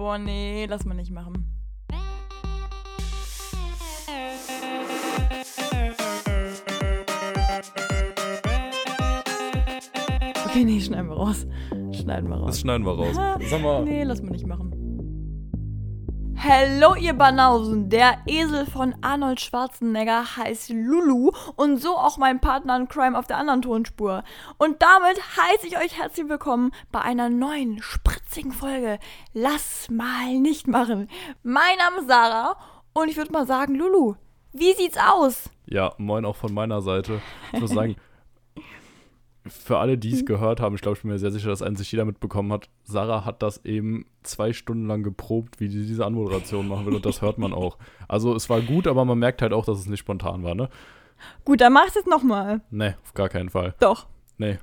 Boah, nee, lass mal nicht machen. Okay, nee, schneiden wir raus. Schneiden wir raus. Das schneiden wir raus. Sag mal, Nee, lass mal nicht machen. Hallo ihr Banausen, der Esel von Arnold Schwarzenegger heißt Lulu und so auch mein Partner in Crime auf der anderen Tonspur. Und damit heiße ich euch herzlich willkommen bei einer neuen, spritzigen Folge Lass mal nicht machen. Mein Name ist Sarah und ich würde mal sagen, Lulu, wie sieht's aus? ja, moin auch von meiner Seite. Ich muss sagen, für alle, die es gehört haben, ich glaube, ich bin mir sehr sicher, dass ein sich jeder mitbekommen hat, Sarah hat das eben zwei Stunden lang geprobt, wie sie diese Anmoderation machen will und das hört man auch. Also es war gut, aber man merkt halt auch, dass es nicht spontan war, ne? Gut, dann mach ich es jetzt nochmal. Nee, auf gar keinen Fall. Doch. Nee.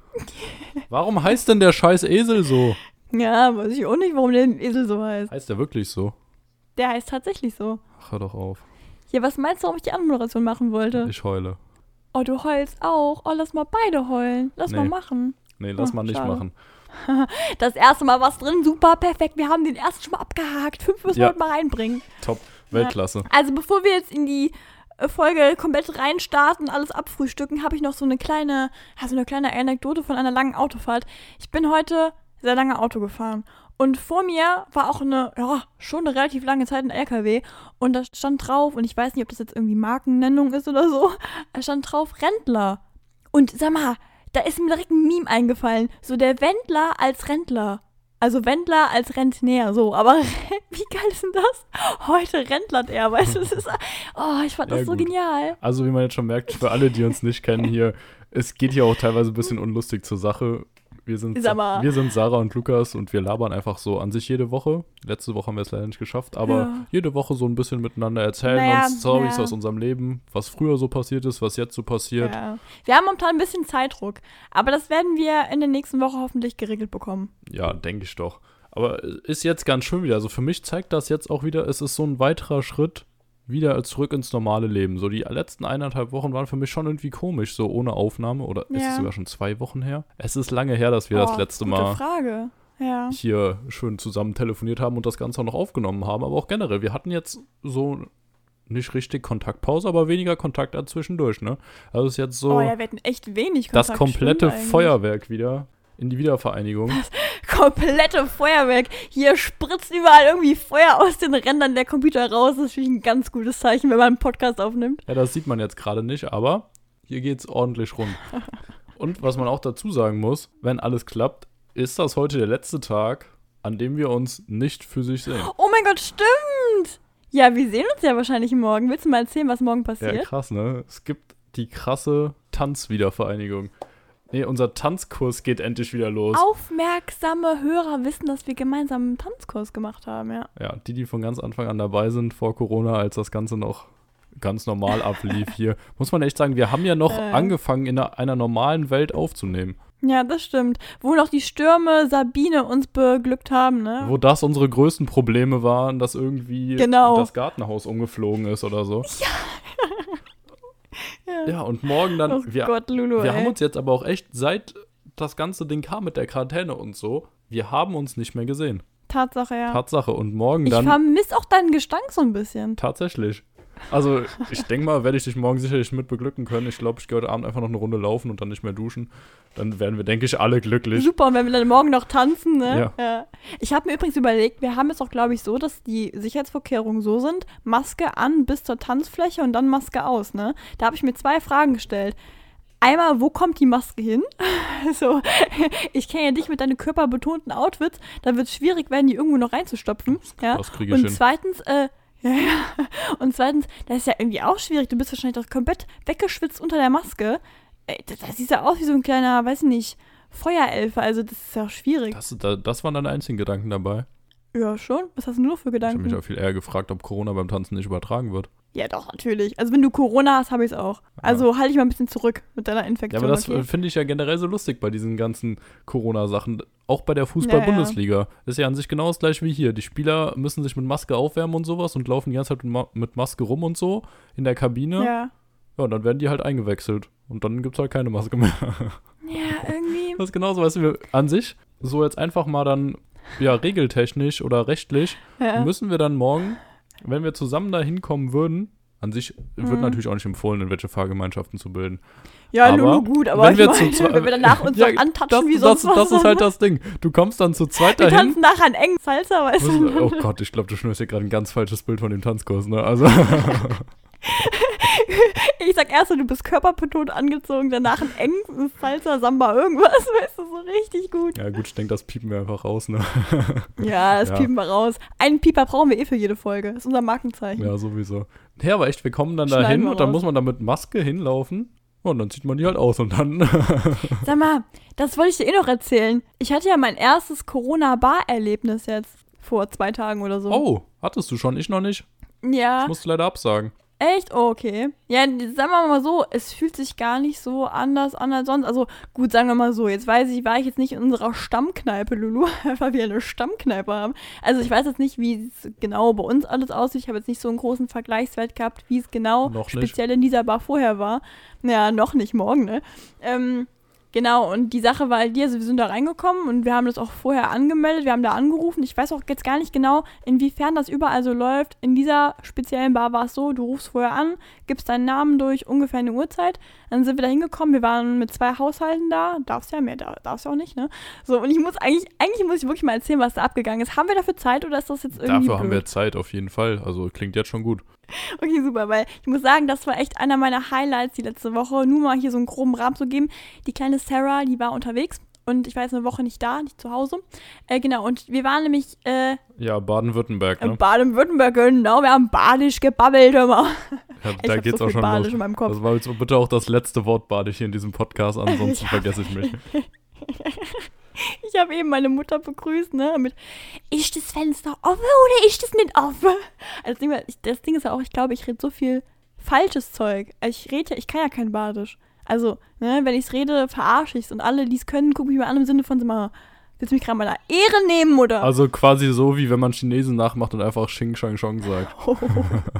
Warum heißt denn der scheiß Esel so? Ja, weiß ich auch nicht, warum der Esel so heißt. Heißt der wirklich so? Der heißt tatsächlich so. Ach, hör doch auf. Ja, was meinst du, warum ich die Anmoderation machen wollte? Ich heule. Oh, du heulst auch. Oh, lass mal beide heulen. Lass mal Nee. machen. Nee, lass Oh, mal nicht schade. machen. Das erste Mal was drin, super, perfekt. Wir haben den ersten schon mal abgehakt. Fünf müssen wir Ja. heute mal reinbringen. Top. Weltklasse. Also bevor wir jetzt in die äh, Folge komplett reinstarten, alles abfrühstücken, habe ich noch so eine kleine, ja, so eine kleine Anekdote von einer langen Autofahrt. Ich bin heute sehr lange Auto gefahren. Und vor mir war auch eine, ja, schon eine relativ lange Zeit ein LKW. Und da stand drauf, und ich weiß nicht, ob das jetzt irgendwie Markennennung ist oder so, da stand drauf Rentler. Und sag mal, da ist mir direkt ein Meme eingefallen. So der Wendler als Rentler. Also Wendler als Rentner, so. Aber wie geil ist denn das? Heute rentlert er, weißt du? Das ist, oh, ich fand das Ja, so gut. genial. Also, wie man jetzt schon merkt, für alle, die uns nicht kennen hier, es geht hier auch teilweise ein bisschen unlustig zur Sache. Wir sind, wir sind Sarah und Lukas und wir labern einfach so an sich jede Woche. Letzte Woche haben wir es leider nicht geschafft, aber Ja. jede Woche so ein bisschen miteinander erzählen Naja, uns Stories ja. aus unserem Leben, was früher so passiert ist, was jetzt so passiert. Ja. Wir haben momentan ein bisschen Zeitdruck. Aber das werden wir in der nächsten Woche hoffentlich geregelt bekommen. Ja, denke ich doch. Aber ist jetzt ganz schön wieder. Also für mich zeigt das jetzt auch wieder, es ist so ein weiterer Schritt wieder zurück ins normale Leben. So die letzten eineinhalb Wochen waren für mich schon irgendwie komisch, so ohne Aufnahme. Oder ist Ja. es sogar schon zwei Wochen her? Es ist lange her, dass wir das Oh, letzte gute Mal Frage. Ja. hier schön zusammen telefoniert haben und das Ganze auch noch aufgenommen haben. Aber auch generell, wir hatten jetzt so nicht richtig Kontaktpause, aber weniger Kontakt als zwischendurch, ne? Also es ist jetzt so Oh ja, wir hatten echt wenig das Kontakt. komplette stimmt eigentlich. Feuerwerk wieder in die Wiedervereinigung. Komplette Feuerwerk. Hier spritzt überall irgendwie Feuer aus den Rändern der Computer raus. Das ist natürlich ein ganz gutes Zeichen, wenn man einen Podcast aufnimmt. Ja, das sieht man jetzt gerade nicht, aber hier geht's ordentlich rund. Und was man auch dazu sagen muss, wenn alles klappt, ist das heute der letzte Tag, an dem wir uns nicht physisch sehen. Oh mein Gott, stimmt! Ja, wir sehen uns ja wahrscheinlich morgen. Willst du mal erzählen, was morgen Ja, passiert? krass, ne? Es gibt die krasse Tanzwiedervereinigung. Nee, unser Tanzkurs geht endlich wieder los. Aufmerksame Hörer wissen, dass wir gemeinsam einen Tanzkurs gemacht haben, ja. Ja, die, die von ganz Anfang an dabei sind, vor Corona, als das Ganze noch ganz normal ablief hier, muss man echt sagen, wir haben ja noch Äh. angefangen, in einer, einer normalen Welt aufzunehmen. Ja, das stimmt. Wo noch die Stürme Sabine uns beglückt haben, ne? Wo das unsere größten Probleme waren, dass irgendwie Genau. das Gartenhaus umgeflogen ist oder so. Ja, und morgen dann. oh wir Gott, Lulu, wir ey. haben uns jetzt aber auch echt, seit das ganze Ding kam mit der Quarantäne und so, wir haben uns nicht mehr gesehen. Tatsache, ja. Tatsache. Und morgen ich dann. vermisse auch deinen Gestank so ein bisschen. Tatsächlich. Also, ich denke mal, werde ich dich morgen sicherlich mit beglücken können. Ich glaube, ich gehe heute Abend einfach noch eine Runde laufen und dann nicht mehr duschen. Dann werden wir, denke ich, alle glücklich. Super, und wenn wir dann morgen noch tanzen, ne? Ja. Ich habe mir übrigens überlegt, wir haben es auch, glaube ich, so, dass die Sicherheitsvorkehrungen so sind, Maske an bis zur Tanzfläche und dann Maske aus, ne? Da habe ich mir zwei Fragen gestellt. Einmal, wo kommt die Maske hin? so, ich kenne ja dich mit deinen körperbetonten Outfits, da wird es schwierig werden, die irgendwo noch reinzustopfen. Ja? Das kriege ich Und hin. zweitens, äh, ja, ja. Und zweitens, das ist ja irgendwie auch schwierig. Du bist wahrscheinlich doch komplett weggeschwitzt unter der Maske. Ey, das, das sieht ja aus wie so ein kleiner, weiß ich nicht, Feuerelfe. Also, das ist ja auch schwierig. Das, da, das waren deine einzigen Gedanken dabei. ja, schon. Was hast du nur für Ich habe Gedanken? mich auch viel eher gefragt, ob Corona beim Tanzen nicht übertragen wird. Ja, doch, natürlich. Also, wenn du Corona hast, habe ich es auch. Also, halte ich mal ein bisschen zurück mit deiner Ja, Infektion. aber das okay? äh, finde ich ja generell so lustig bei diesen ganzen Corona-Sachen. Auch bei der Fußball-Bundesliga. Ist ja an sich genau das gleiche wie hier. Die Spieler müssen sich mit Maske aufwärmen und sowas und laufen die ganze Zeit mit, Ma mit Maske rum und so in der Kabine. ja. Ja, und dann werden die halt eingewechselt. Und dann gibt es halt keine Maske mehr. Ja, irgendwie. Das ist genauso, weißt du, an sich so jetzt einfach mal dann ja, regeltechnisch oder rechtlich Ja. müssen wir dann morgen, wenn wir zusammen da hinkommen würden, an sich wird Mhm. natürlich auch nicht empfohlen, in welche Fahrgemeinschaften zu bilden. Ja, Aber Lulu, gut, aber wenn ich wir meine, zu wenn wir danach uns Ja, antatschen Das, wie das, sonst was. das ist halt das Ding. Du kommst dann zu zweit wir dahin. tanzen nachher einen engen Salsa, weißt du? Oh Gott, ich glaube, du schnürst hier gerade ein ganz falsches Bild von dem Tanzkurs, ne? Also, Ich sag erst du bist körperbetont angezogen, danach ein engen Salsa, Samba, irgendwas, weißt du, so richtig gut. ja gut, ich denke, das piepen wir einfach raus, ne? Ja, das Ja. piepen wir raus. Einen Pieper brauchen wir eh für jede Folge. Das ist unser Markenzeichen. Ja, sowieso. Ja, aber echt, wir kommen dann dahin wir und dann raus. muss man da mit Maske hinlaufen. Und dann zieht man die halt aus und dann. Sag mal, das wollte ich dir eh noch erzählen. Ich hatte ja mein erstes Corona-Bar-Erlebnis jetzt vor zwei Tagen oder so. oh, hattest du schon? Ich noch nicht. Ja. Ich musste leider absagen. Echt? Oh, okay. Ja, sagen wir mal so, es fühlt sich gar nicht so anders an als sonst. Also gut, sagen wir mal so, jetzt weiß ich, war ich jetzt nicht in unserer Stammkneipe, Lulu, weil wir eine Stammkneipe haben. Also ich weiß jetzt nicht, wie es genau bei uns alles aussieht. Ich habe jetzt nicht so einen großen Vergleichswert gehabt, wie es genau speziell in dieser Bar vorher war. Ja, noch nicht morgen, ne? Ähm, Genau, und die Sache war halt die, also wir sind da reingekommen und wir haben das auch vorher angemeldet, wir haben da angerufen. Ich weiß auch jetzt gar nicht genau, inwiefern das überall so läuft. In dieser speziellen Bar war es so, du rufst vorher an, gibst deinen Namen durch, ungefähr eine Uhrzeit. Dann sind wir da hingekommen, wir waren mit zwei Haushalten da, darfst ja mehr, da- darfst ja auch nicht, ne? So, und ich muss eigentlich, eigentlich muss ich wirklich mal erzählen, was da abgegangen ist. Haben wir dafür Zeit oder ist das jetzt irgendwie Dafür haben blöd? wir Zeit, auf jeden Fall. Also klingt jetzt schon gut. Okay, super, weil ich muss sagen, das war echt einer meiner Highlights die letzte Woche. Nur mal hier so einen groben Rahmen zu geben. Die kleine Sarah, die war unterwegs und ich war jetzt eine Woche nicht da, nicht zu Hause. Äh, genau, und wir waren nämlich äh, Ja, Baden-Württemberg, in ne? Baden-Württemberg, genau, wir haben badisch gebabbelt immer. Ja, Ich da hab geht's so auch schon badisch los. in meinem Kopf. Das war jetzt bitte auch das letzte Wort badisch hier in diesem Podcast, ansonsten Ja. vergesse ich mich. Ich habe eben meine Mutter begrüßt, ne, mit ist das Fenster offen oder ist das nicht offen? Also das Ding, war- ich- das Ding ist ja auch, ich glaube, ich rede so viel falsches Zeug. Also Ich rede ja, ich kann ja kein Badisch. Also, ne, wenn ich's rede, verarsche ich's und alle, die es können, gucken mich mal an im Sinne von, mal, willst du mich gerade mal einer Ehre nehmen, oder? Also quasi so, wie wenn man Chinesen nachmacht und einfach Xing Shang Shong sagt. Oh,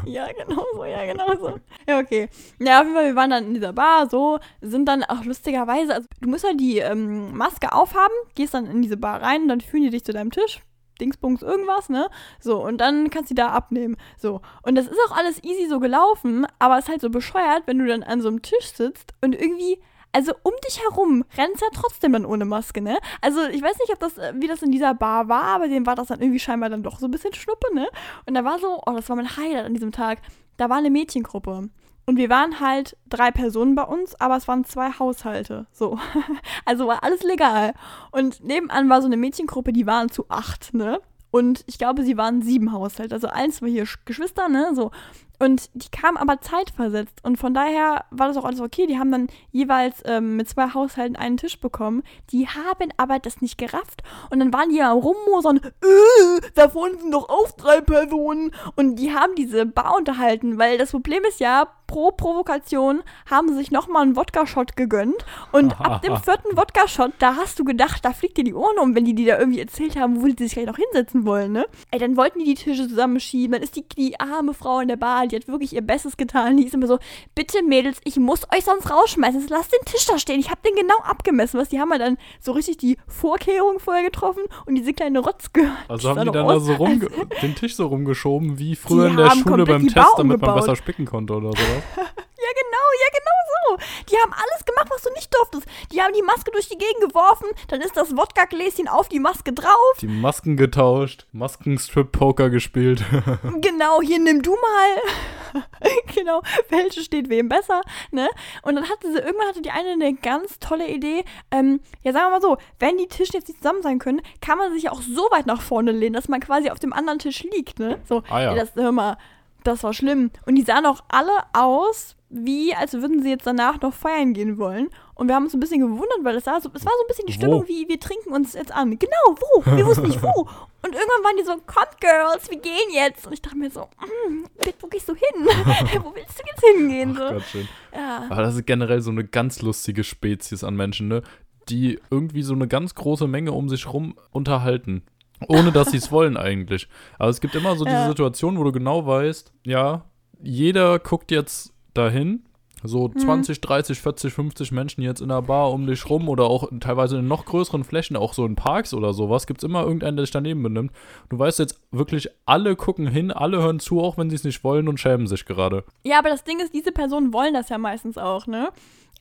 ja, genau so, ja, genau so. Ja, okay. Ja, auf jeden Fall, wir waren dann in dieser Bar, so, sind dann auch lustigerweise, also du musst halt die ähm, Maske aufhaben, gehst dann in diese Bar rein, dann führen die dich zu deinem Tisch, Dingsbums irgendwas, ne? So, und dann kannst du die da abnehmen. So, und das ist auch alles easy so gelaufen, aber es ist halt so bescheuert, wenn du dann an so einem Tisch sitzt und irgendwie also um dich herum rennst ja trotzdem dann ohne Maske, ne? Also ich weiß nicht, ob das, äh, wie das in dieser Bar war, aber dem war das dann irgendwie scheinbar dann doch so ein bisschen Schnuppe, ne? Und da war so, oh, das war mein Highlight an diesem Tag. Da war eine Mädchengruppe. Und wir waren halt drei Personen bei uns, aber es waren zwei Haushalte. So. Also war alles legal. Und nebenan war so eine Mädchengruppe, die waren zu acht, ne? Und ich glaube, sie waren sieben Haushalte. Also eins war hier Sch- Geschwister, ne? So. Und die kamen aber zeitversetzt. Und von daher war das auch alles okay. Die haben dann jeweils ähm, mit zwei Haushalten einen Tisch bekommen. Die haben aber das nicht gerafft. Und dann waren die am Rummosern, äh, da vorne sind doch auch drei Personen. Und die haben diese Bar unterhalten, weil das Problem ist ja, pro Provokation haben sie sich nochmal einen Wodka-Shot gegönnt. Und ab dem vierten Wodka-Shot, da hast du gedacht, da fliegt dir die Ohren um, wenn die dir da irgendwie erzählt haben, wo die sich gleich noch hinsetzen wollen, ne? Ey, dann wollten die die Tische zusammenschieben. Dann ist die, die arme Frau in der Bar, die hat wirklich ihr Bestes getan. Die ist immer so, bitte Mädels, ich muss euch sonst rausschmeißen. Jetzt lasst den Tisch da stehen. Ich habe den genau abgemessen. Was, die haben ja dann so richtig die Vorkehrungen vorher getroffen und diese kleine Rotz gehört. Also haben die dann da so rumge den Tisch so rumgeschoben, wie früher in der Schule beim Test, damit man besser spicken konnte oder sowas. Ja, genau, ja, genau so. Die haben alles gemacht, was du nicht durftest. Die haben die Maske durch die Gegend geworfen, dann ist das Wodka-Gläschen auf die Maske drauf. Die Masken getauscht, Maskenstrip-Poker gespielt. Genau, hier nimm du mal. genau, welche steht wem besser, ne? Und dann hatte sie, irgendwann hatte die eine eine ganz tolle Idee. Ähm, ja, sagen wir mal so, wenn die Tische jetzt nicht zusammen sein können, kann man sich auch so weit nach vorne lehnen, dass man quasi auf dem anderen Tisch liegt, ne? So, Ah ja. das, hör mal, das war schlimm. Und die sahen auch alle aus, wie als würden sie jetzt danach noch feiern gehen wollen. Und wir haben uns ein bisschen gewundert, weil es, sah so, es war so ein bisschen die Wo? Stimmung, wie wir trinken uns jetzt an. Genau, wo? Wir wussten nicht wo. Und irgendwann waren die so, kommt Girls, wir gehen jetzt. Und ich dachte mir so, mm, wo gehst du hin? wo willst du jetzt hingehen? Ach So. Gott, schön. Ja. Aber das ist generell so eine ganz lustige Spezies an Menschen, ne? Die irgendwie so eine ganz große Menge um sich rum unterhalten. Ohne dass sie es wollen eigentlich. Aber es gibt immer so diese Ja. Situation, wo du genau weißt, ja, jeder guckt jetzt dahin So 20, 30, 40, 50 Menschen jetzt in der Bar um dich rum oder auch teilweise in noch größeren Flächen, auch so in Parks oder sowas, gibt es immer irgendeinen, der sich daneben benimmt. Du weißt jetzt wirklich, alle gucken hin, alle hören zu, auch wenn sie es nicht wollen und schämen sich gerade. Ja, aber das Ding ist, diese Personen wollen das ja meistens auch, ne?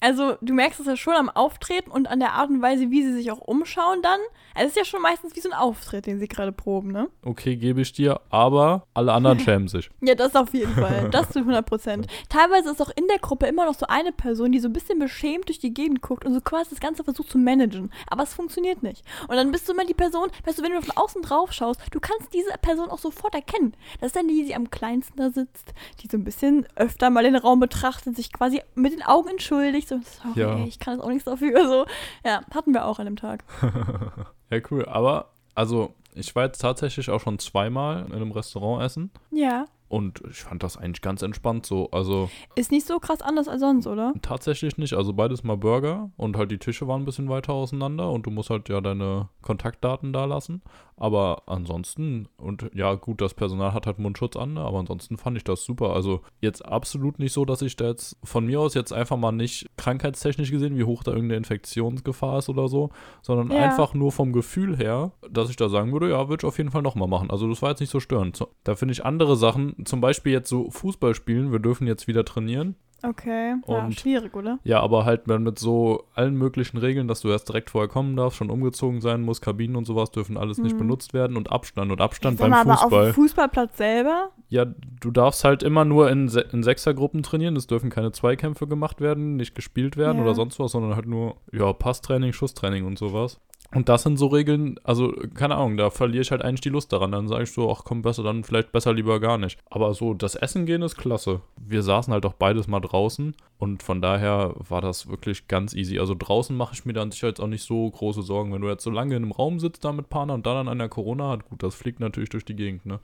Also, du merkst es ja schon am Auftreten und an der Art und Weise, wie sie sich auch umschauen dann. Also, es ist ja schon meistens wie so ein Auftritt, den sie gerade proben, ne? Okay, gebe ich dir, aber alle anderen schämen sich. Ja, das auf jeden Fall. Das zu 100 Prozent. Teilweise ist auch in der Gruppe immer noch so eine Person, die so ein bisschen beschämt durch die Gegend guckt und so quasi das Ganze versucht zu managen. Aber es funktioniert nicht. Und dann bist du immer die Person, weißt du, wenn du von außen drauf schaust, du kannst diese Person auch sofort erkennen. Das ist dann die, die am kleinsten da sitzt, die so ein bisschen öfter mal den Raum betrachtet, sich quasi mit den Augen entschuldigt. So, sorry, Ja. ey, ich kann das auch nichts dafür. So, ja, hatten wir auch an dem Tag. Ja, cool. Aber, also, ich war jetzt tatsächlich auch schon zweimal in einem Restaurant essen Ja. und ich fand das eigentlich ganz entspannt so. Also, Ist nicht so krass anders als sonst, oder? tatsächlich nicht. Also, beides mal Burger und halt die Tische waren ein bisschen weiter auseinander und du musst halt ja deine Kontaktdaten da lassen. Aber ansonsten, und ja, gut, das Personal hat halt Mundschutz an, ne, aber ansonsten fand ich das super. Also, jetzt absolut nicht so, dass ich da jetzt von mir aus jetzt einfach mal nicht krankheitstechnisch gesehen, wie hoch da irgendeine Infektionsgefahr ist oder so, sondern Ja. einfach nur vom Gefühl her, dass ich da sagen würde, ja, würde ich auf jeden Fall nochmal machen. Also, das war jetzt nicht so störend. Da finde ich andere Sachen, zum Beispiel jetzt so Fußball spielen, wir dürfen jetzt wieder trainieren. Okay. ja, Und- schwierig, oder? Ja, aber halt mit, mit so allen möglichen Regeln, dass du erst direkt vorher kommen darfst, schon umgezogen sein musst, Kabinen und sowas dürfen alles nicht Mhm. benutzt werden und Abstand und Abstand beim mal, aber auf Fußball. dem Fußballplatz selber? Ja, du darfst halt immer nur in, Se in Sechsergruppen trainieren. Es dürfen keine Zweikämpfe gemacht werden, nicht gespielt werden Ja. oder sonst was, sondern halt nur, ja, Passtraining, Schusstraining und sowas. Und das sind so Regeln, also keine Ahnung, da verliere ich halt eigentlich die Lust daran. Dann sage ich so, ach komm, besser, dann vielleicht besser lieber gar nicht. Aber so, das Essen gehen ist klasse. Wir saßen halt auch beides mal draußen und von daher war das wirklich ganz easy. Also draußen mache ich mir dann sicher jetzt auch nicht so große Sorgen. Wenn du jetzt so lange in einem Raum sitzt da mit Partner und dann an einer Corona hat, gut, das fliegt natürlich durch die Gegend, ne?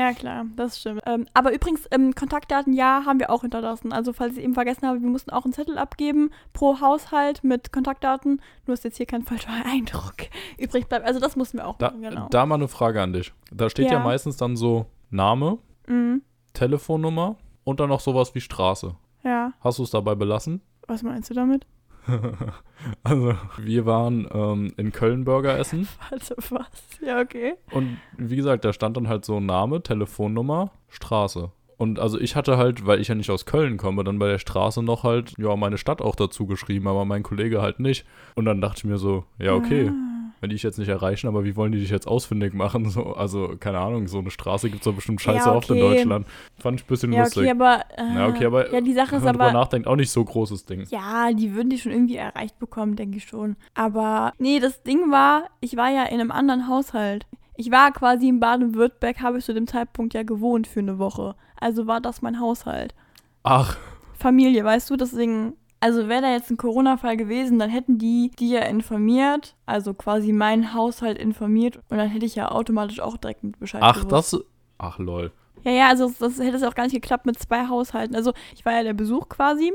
Ja, klar, das stimmt. Ähm, aber übrigens, ähm, Kontaktdaten, ja, haben wir auch hinterlassen. Also, falls ich eben vergessen habe, wir mussten auch einen Zettel abgeben pro Haushalt mit Kontaktdaten. Nur ist jetzt hier kein falscher Eindruck übrig bleibt. Also, das mussten wir auch Da, machen, genau. da mal eine Frage an dich. Da steht ja, Ja. meistens dann so Name, mhm. Telefonnummer und dann noch sowas wie Straße. Ja, Hast du es dabei belassen? was meinst du damit? Also, wir waren ähm, in Köln Burger essen Warte, was? Ja, okay. und wie gesagt, da stand dann halt so Name, Telefonnummer, Straße. Und also ich hatte halt, weil ich ja nicht aus Köln komme, dann bei der Straße noch halt, ja, meine Stadt auch dazu geschrieben, aber mein Kollege halt nicht. Und dann dachte ich mir so, ja, okay, Ah. Wenn die ich jetzt nicht erreichen, aber wie wollen die dich jetzt ausfindig machen? So, also, keine Ahnung, so eine Straße gibt es doch bestimmt scheiße Ja, oft in okay. Deutschland. Fand ich ein bisschen Ja, lustig. okay, aber. Äh, Ja, okay, aber Ja, die Sache Wenn ist man drüber aber. nachdenkt, auch nicht so großes Ding. Ja, die würden die schon irgendwie erreicht bekommen, denke ich schon. Aber nee, das Ding war, ich war ja in einem anderen Haushalt. Ich war quasi in Baden-Württemberg, habe ich zu dem Zeitpunkt ja gewohnt für eine Woche. Also war das mein Haushalt. Ach, Familie, weißt du, deswegen. Also wäre da jetzt ein Corona-Fall gewesen, dann hätten die die ja informiert, also quasi meinen Haushalt informiert und dann hätte ich ja automatisch auch direkt mit Bescheid ach, gewusst. das. Ach, lol. Ja, ja, also das hätte es auch gar nicht geklappt mit zwei Haushalten. Also ich war ja der Besuch quasi,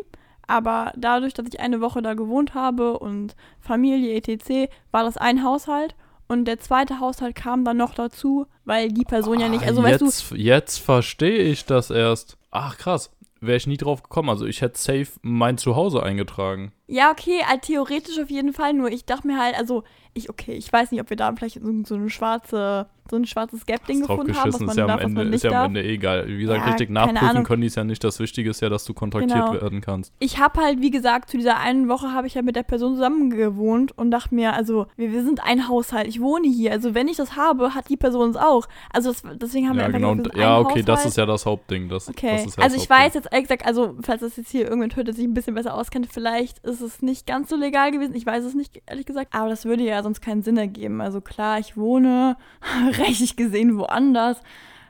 aber dadurch, dass ich eine Woche da gewohnt habe und Familie etc., war das ein Haushalt und der zweite Haushalt kam dann noch dazu, weil die Person ja nicht, Ah, also weißt du, jetzt, jetzt verstehe ich das erst. Ach, krass. Wäre ich nie drauf gekommen. Also, ich hätte safe mein Zuhause eingetragen. Ja okay, halt theoretisch auf jeden Fall, nur ich dachte mir halt, also ich, okay, ich weiß nicht, ob wir da vielleicht so, so eine schwarze, so ein schwarzes Gap-Ding gefunden haben, was man ist ja am darf, was Ende, ist ja am. Ende egal. Wie gesagt, Ja, richtig nachprüfen können die es ja nicht. Das Wichtige ist ja, dass du kontaktiert Genau. werden kannst. ich habe halt, wie gesagt, zu dieser einen Woche habe ich ja mit der Person zusammen gewohnt und dachte mir, also wir, wir sind ein Haushalt, ich wohne hier, also wenn ich das habe, hat die Person es auch. Also das, deswegen haben Ja, wir einfach genau. gesagt, wir ja, okay, das Haushalt. ist ja das Hauptding. Das, Okay, das ist ja also das ich weiß jetzt ehrlich gesagt, also falls das jetzt hier irgendjemand hört, der sich ein bisschen besser auskennt, vielleicht ist es nicht ganz so legal gewesen. Ich weiß es nicht, ehrlich gesagt. Aber das würde ja sonst keinen Sinn ergeben. Also klar, ich wohne rechtlich gesehen woanders.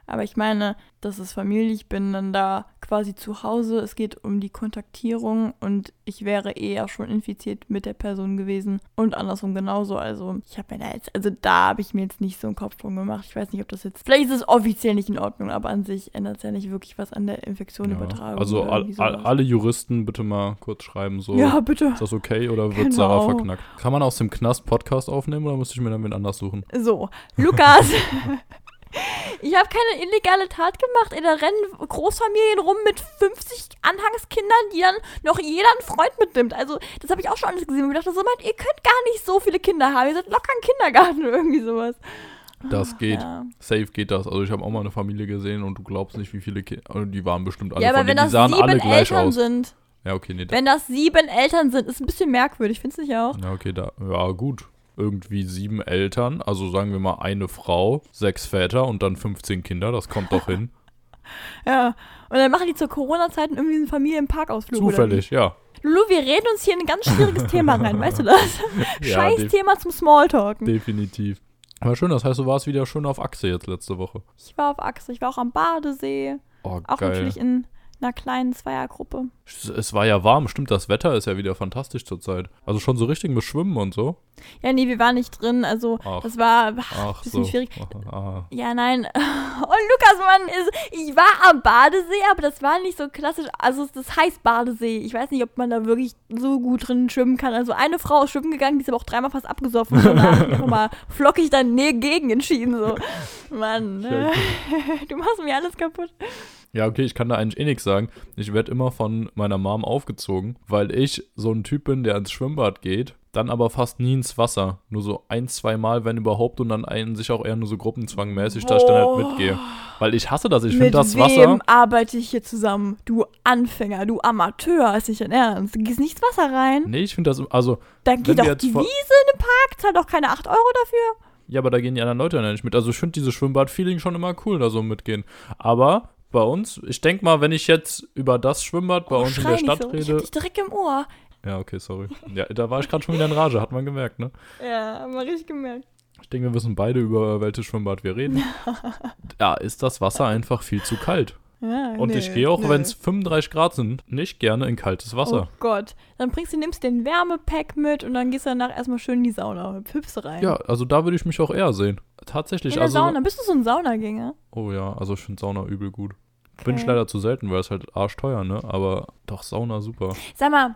Aber ich meine, das ist Familie, ich bin dann da quasi zu Hause. Es geht um die Kontaktierung und ich wäre eher schon infiziert mit der Person gewesen und andersrum genauso. Also ich habe mir da jetzt, also da habe ich mir jetzt nicht so einen Kopf drum gemacht. Ich weiß nicht, ob das jetzt, vielleicht ist es offiziell nicht in Ordnung, aber an sich ändert es ja nicht wirklich was an der Infektionübertragung. Ja. Also oder all, all, alle Juristen bitte mal kurz schreiben, so. ja, bitte. Ist das okay oder wird Genau. Sarah verknackt? Kann man aus dem Knast Podcast aufnehmen oder müsste ich mir dann wen anders suchen? So, Lukas. Ich habe keine illegale Tat gemacht. Ey, da rennen Großfamilien rum mit 50 Anhangskindern, die dann noch jeder einen Freund mitnimmt. Also, das habe ich auch schon alles gesehen. Und ich dachte so, meint, ihr könnt gar nicht so viele Kinder haben. Ihr seid locker ein Kindergarten oder irgendwie sowas. Das geht. Ja. Safe geht das. Also ich habe auch mal eine Familie gesehen und du glaubst nicht, wie viele Kinder. Die waren bestimmt alle Ja, aber wenn denen. das Die sahen alle sieben gleich Eltern aus. sind, Ja, okay, nee. Da, wenn das sieben Eltern sind, ist ein bisschen merkwürdig, findest du nicht auch? ja, okay, da. Ja, gut. Irgendwie sieben Eltern, also sagen wir mal eine Frau, sechs Väter und dann 15 Kinder, das kommt doch hin. Ja. Und dann machen die zur Corona-Zeit irgendwie einen Familienparkausflug. oder Zufällig, ja. Lulu, wir reden uns hier in ein ganz schwieriges Thema rein, weißt du das? Ja, Scheiß Thema zum Smalltalken. Definitiv. Aber schön, das heißt, du warst wieder schön auf Achse jetzt letzte Woche. Ich war auf Achse, ich war auch am Badesee. Oh, Auch geil. natürlich in einer kleinen Zweiergruppe. Es- war ja warm, stimmt, das Wetter ist ja wieder fantastisch zurzeit. Also schon so richtig mit Schwimmen und so. Ja, nee, wir waren nicht drin. Also, Ach. das war Ach bisschen so. schwierig. Ah, Ja, nein. Oh, Lukas, Mann, ist, ich war am Badesee, aber das war nicht so klassisch. Also, das heißt Badesee. Ich weiß nicht, ob man da wirklich so gut drin schwimmen kann. Also, eine Frau ist schwimmen gegangen, die ist aber auch dreimal fast abgesoffen. Und da habe ich einfach mal flockig dann gegen entschieden. So. Mann, ne? du machst mir alles kaputt. Ja, okay, ich kann da eigentlich eh nichts sagen. Ich werde immer von meiner Mom aufgezogen, weil ich so ein Typ bin, der ins Schwimmbad geht, dann aber fast nie ins Wasser. Nur so ein, zwei Mal, wenn überhaupt, und dann einen sich auch eher nur so gruppenzwangmäßig, dass ich dann halt mitgehe. Weil ich hasse das. Ich Mit finde das wem Wasser. arbeite ich hier zusammen? Du Anfänger, du Amateur, ist nicht dein Ernst. Du gehst nicht ins Wasser rein. Nee, ich finde das. Also, Dann geht doch die Wiese in den Park, zahlt doch keine 8 Euro dafür. ja, aber da gehen die anderen Leute ja nicht mit. Also, ich finde dieses Schwimmbad-Feeling schon immer cool, da so mitgehen. Aber bei uns, ich denke mal, wenn ich jetzt über das Schwimmbad bei Oh, uns in der Stadt so. Ich hab rede. dich direkt im Ohr. Ja, okay, sorry. Ja, da war ich gerade schon wieder in Rage, hat man gemerkt, ne? Ja, haben wir richtig gemerkt. Ich denke, wir wissen beide, über welches Schwimmbad wir reden. da ist das Wasser einfach viel zu kalt. Ja, Und nö, ich gehe auch, wenn es 35 Grad sind, nicht gerne in kaltes Wasser. Oh Gott. Dann bringst du, nimmst den Wärmepack mit und dann gehst du danach erstmal schön in die Sauna. Hüpfst rein. Ja, also da würde ich mich auch eher sehen. Tatsächlich, in der also. Sauna. Bist du so ein Saunagänger? Oh ja, also ich finde Sauna übel gut. Bin ich Okay. leider zu selten, weil es halt arschteuer, ne? Aber doch, Sauna super. Sag mal,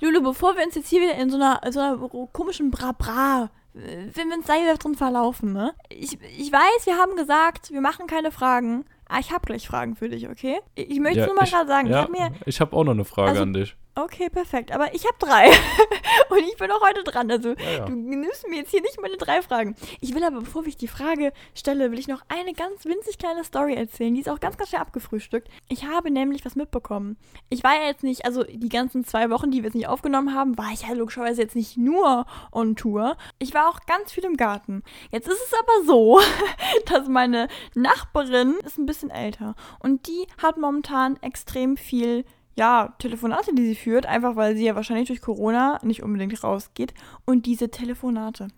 Lulu, bevor wir uns jetzt hier wieder in so einer, in so einer komischen Bra-Bra, wenn wir uns da wieder drin verlaufen, ne? Ich, ich weiß, wir haben gesagt, wir machen keine Fragen. Aber ich habe gleich Fragen für dich, okay? Ich möchte Ja, nur mal gerade sagen, ich Ja, ich habe auch noch eine Frage Also- an dich. Okay, perfekt. Aber ich habe drei. Und ich bin auch heute dran. Also, Ja, ja. du nimmst mir jetzt hier nicht meine drei Fragen. Ich will aber, bevor ich die Frage stelle, will ich noch eine ganz winzig kleine Story erzählen. Die ist auch ganz, ganz schnell abgefrühstückt. Ich habe nämlich was mitbekommen. Ich war ja jetzt nicht, also die ganzen zwei Wochen, die wir jetzt nicht aufgenommen haben, war ich ja logischerweise jetzt nicht nur on Tour. Ich war auch ganz viel im Garten. Jetzt ist es aber so, dass meine Nachbarin ist ein bisschen älter. Und die hat momentan extrem viel ja, Telefonate, die sie führt, einfach weil sie ja wahrscheinlich durch Corona nicht unbedingt rausgeht. Und diese Telefonate.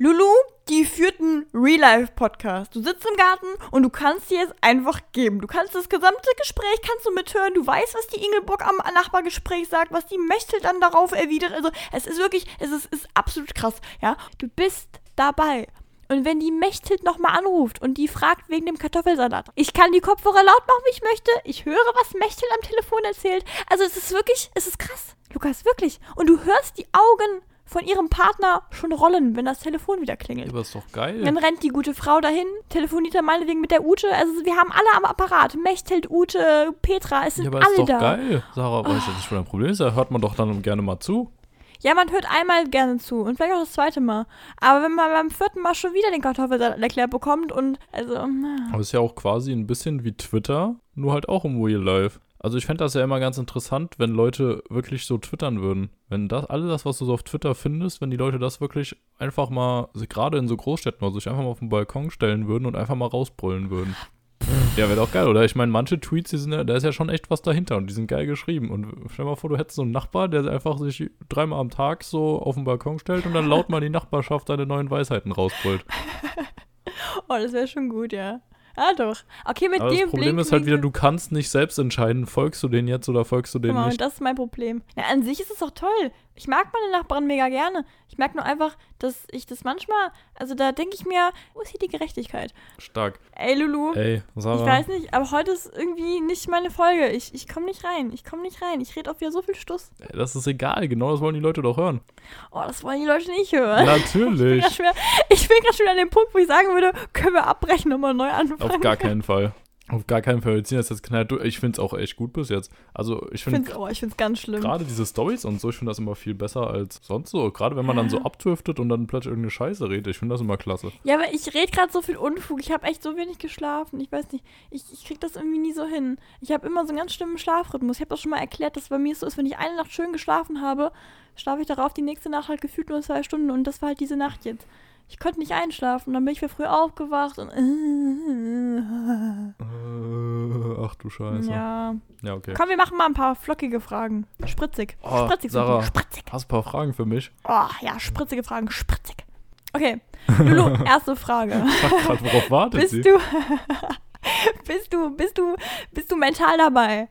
Lulu, die führt einen Real-Life-Podcast. Du sitzt im Garten und du kannst dir es einfach geben. Du kannst das gesamte Gespräch kannst du mithören. Du weißt, was die Ingelbock am Nachbargespräch sagt, was die Mechtel dann darauf erwidert. Also es ist wirklich, es ist, ist absolut krass. Ja, du bist dabei. Und wenn die Mechthild nochmal anruft und die fragt wegen dem Kartoffelsalat, ich kann die Kopfhörer laut machen, wie ich möchte. Ich höre, was Mechthild am Telefon erzählt. Also es ist wirklich, es ist krass. Lukas, wirklich. Und du hörst die Augen von ihrem Partner schon rollen, wenn das Telefon wieder klingelt. Aber ist doch geil. Dann rennt die gute Frau dahin, telefoniert dann meinetwegen mit der Ute. Also wir haben alle am Apparat. Mechthild, Ute, Petra, es sind Ja, aber alle ist doch da. geil. Sarah, weiß ich nicht, was dein Problem ist. Da hört man doch dann gerne mal zu. Ja, man hört einmal gerne zu und vielleicht auch das zweite Mal. Aber wenn man beim vierten Mal schon wieder den Kartoffelsalat erklärt bekommt und also, na. Aber ist ja auch quasi ein bisschen wie Twitter, nur halt auch im Real Life. Also ich fände das ja immer ganz interessant, wenn Leute wirklich so twittern würden. Wenn das, alles das, was du so auf Twitter findest, wenn die Leute das wirklich einfach mal, also gerade in so Großstädten, also sich einfach mal auf den Balkon stellen würden und einfach mal rausbrüllen würden. Ja, wäre doch geil, oder? Ich meine, manche Tweets, die sind ja, da ist ja schon echt was dahinter und die sind geil geschrieben. Und stell dir mal vor, du hättest so einen Nachbar, der einfach sich dreimal am Tag so auf den Balkon stellt und dann laut mal die Nachbarschaft seine neuen Weisheiten rausbrüllt. Oh, das wäre schon gut, ja. Ah, doch. Okay, mit Aber dem das Problem Blink- ist halt wieder, du kannst nicht selbst entscheiden, folgst du denen jetzt oder folgst du mal, nicht. und das ist mein Problem. Ja, an sich ist es doch toll. Ich mag meine Nachbarn mega gerne. Ich merke nur einfach, dass ich das manchmal, also da denke ich mir, wo ist hier die Gerechtigkeit? Stark. Ey, Lulu. Ey, Sarah. Ich weiß nicht, aber heute ist irgendwie nicht meine Folge. Ich, ich komme nicht rein. Ich komme nicht rein. Ich rede auf wieder so viel Stuss. Ey, Das ist egal, genau das wollen die Leute doch hören. Oh, das wollen die Leute nicht hören. Natürlich. Ich bin gerade schon an dem Punkt, wo ich sagen würde, können wir abbrechen und mal neu anfangen. Auf gar keinen Fall. Auf gar keinen Fall. Wir ziehen das jetzt knallt durch. Ich finde es auch echt gut bis jetzt. Also, ich finde oh, ich find's ganz schlimm. gerade diese Stories und so, ich finde das immer viel besser als sonst so. Gerade wenn man dann so abdriftet und dann plötzlich irgendeine Scheiße redet. Ich finde das immer klasse. Ja, aber ich rede gerade so viel Unfug. Ich habe echt so wenig geschlafen. Ich weiß nicht, ich, ich krieg das irgendwie nie so hin. Ich habe immer so einen ganz schlimmen Schlafrhythmus. Ich habe das schon mal erklärt, dass bei mir so ist, wenn ich eine Nacht schön geschlafen habe, schlafe ich darauf die nächste Nacht halt gefühlt nur zwei Stunden und das war halt diese Nacht jetzt. Ich konnte nicht einschlafen, dann bin ich wieder früh aufgewacht und Äh, ach du Scheiße. Ja, ja. okay. Komm, wir machen mal ein paar flockige Fragen. Spritzig. Oh, spritzig, Sarah. Spritzig. Hast du ein paar Fragen für mich? Oh, ja, spritzige Fragen. Spritzig. Okay. Lulu, erste Frage. Ich grad, worauf wartet Bist sie? du, bist du, bist du, bist du mental dabei?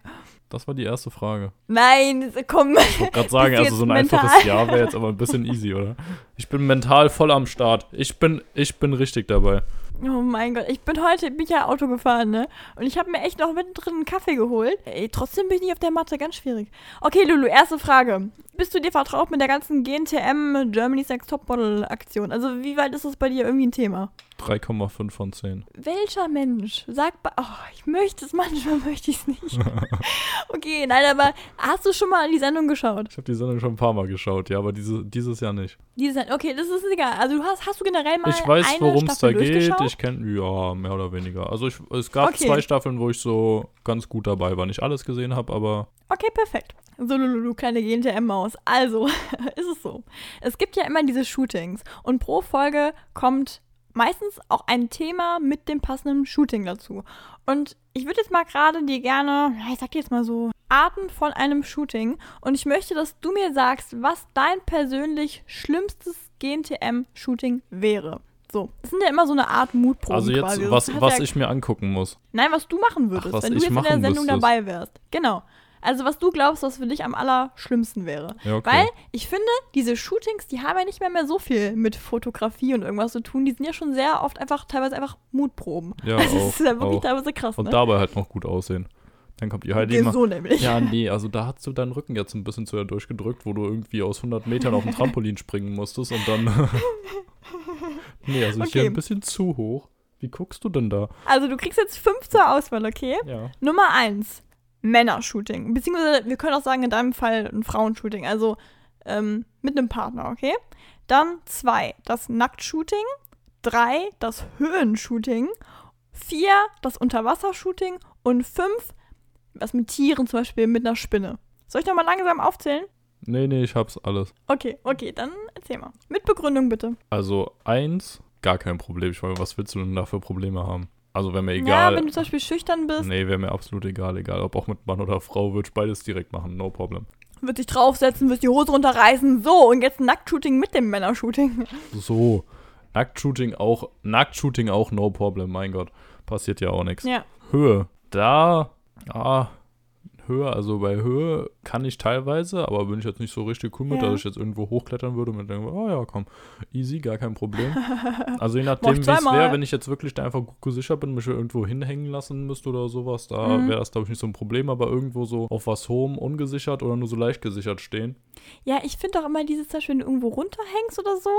Das war die erste Frage. Nein, komm. Ich wollte gerade sagen, also so ein mental? einfaches Ja wäre jetzt aber ein bisschen easy, oder? Ich bin mental voll am Start. Ich bin, ich bin richtig dabei. Oh mein Gott, ich bin heute, bin ja Auto gefahren, ne? Und ich habe mir echt noch mittendrin einen Kaffee geholt. Ey, trotzdem bin ich nicht auf der Matte, ganz schwierig. Okay, Lulu, erste Frage. Bist du dir vertraut mit der ganzen GNTM Germany's Next Topmodel Aktion? Also, wie weit ist das bei dir irgendwie ein Thema? 3,5 von 10. Welcher Mensch bei. Oh, ich möchte es, manchmal möchte ich es nicht. okay, nein, aber hast du schon mal in die Sendung geschaut? Ich habe die Sendung schon ein paar Mal geschaut, ja, aber diese, dieses Jahr nicht. Die Sendung, okay, das ist egal. Also, du hast, hast du generell mal. Ich weiß, worum es da geht. Ich kenne, ja, mehr oder weniger. Also ich, es gab Okay. zwei Staffeln, wo ich so ganz gut dabei war. Nicht alles gesehen habe, aber Okay, perfekt. So, Lulu, du kleine GNTM-Maus. Also, ist es so. Es gibt ja immer diese Shootings und pro Folge kommt meistens auch ein Thema mit dem passenden Shooting dazu. Und ich würde jetzt mal gerade dir gerne, ich sag dir jetzt mal so, Arten von einem Shooting. Und ich möchte, dass du mir sagst, was dein persönlich schlimmstes GNTM-Shooting wäre. So, das sind ja immer so eine Art Mutproben also jetzt, quasi. Was, was ja ich mir angucken muss. Nein, was du machen würdest, was wenn du jetzt in der Sendung müsste. dabei wärst. Genau. Also was du glaubst, was für dich am allerschlimmsten wäre. Ja, okay. Weil ich finde, diese Shootings, die haben ja nicht mehr, mehr so viel mit Fotografie und irgendwas zu tun. Die sind ja schon sehr oft einfach, teilweise einfach Mutproben. Ja, also auch, das ist ja wirklich auch. teilweise krass, Und ne? dabei halt noch gut aussehen. Dann kommt die Heidi Ja, mal. so nämlich. Ja, nee, also da hast du deinen Rücken jetzt ein bisschen zu sehr durchgedrückt, wo du irgendwie aus 100 Metern auf ein Trampolin springen musstest und dann. nee, also hier Okay. ein bisschen zu hoch. Wie guckst du denn da? Also du kriegst jetzt fünf zur Auswahl, okay? Ja. Nummer eins, Männershooting. Beziehungsweise, wir können auch sagen, in deinem Fall ein Frauenshooting. Also ähm, mit einem Partner, okay? Dann zwei, das Nacktshooting. Drei, das Höhenshooting. Vier, das Unterwassershooting. Und fünf, was mit Tieren, zum Beispiel mit einer Spinne. Soll ich noch mal langsam aufzählen? Nee, nee, ich hab's alles. Okay, okay, dann erzähl mal. Mit Begründung bitte. Also eins, gar kein Problem. Ich meine, was willst du denn da für Probleme haben? Also wäre mir egal. Ja, wenn du zum Beispiel schüchtern bist, nee, wäre mir absolut egal. Egal, ob auch mit Mann oder Frau, würde ich beides direkt machen. No problem. wird dich draufsetzen, wird die Hose runterreißen. So, und jetzt Nacktshooting mit dem Männershooting. So. Nacktshooting auch, Nacktshooting auch, no problem. Mein Gott. Passiert ja auch nichts. Ja. Höhe. Da, ja, Höhe, also bei Höhe kann ich teilweise, aber bin ich jetzt nicht so richtig cool mit, Ja. dass ich jetzt irgendwo hochklettern würde und denke, oh ja, komm, easy, gar kein Problem. Also je nachdem, wie es wäre, wenn ich jetzt wirklich da einfach gut gesichert bin, mich irgendwo hinhängen lassen müsste oder sowas, da Mhm. wäre das, glaube ich, nicht so ein Problem, aber irgendwo so auf was hohem, ungesichert oder nur so leicht gesichert stehen. Ja, ich finde auch immer dieses, zum Beispiel, wenn du irgendwo runterhängst oder so,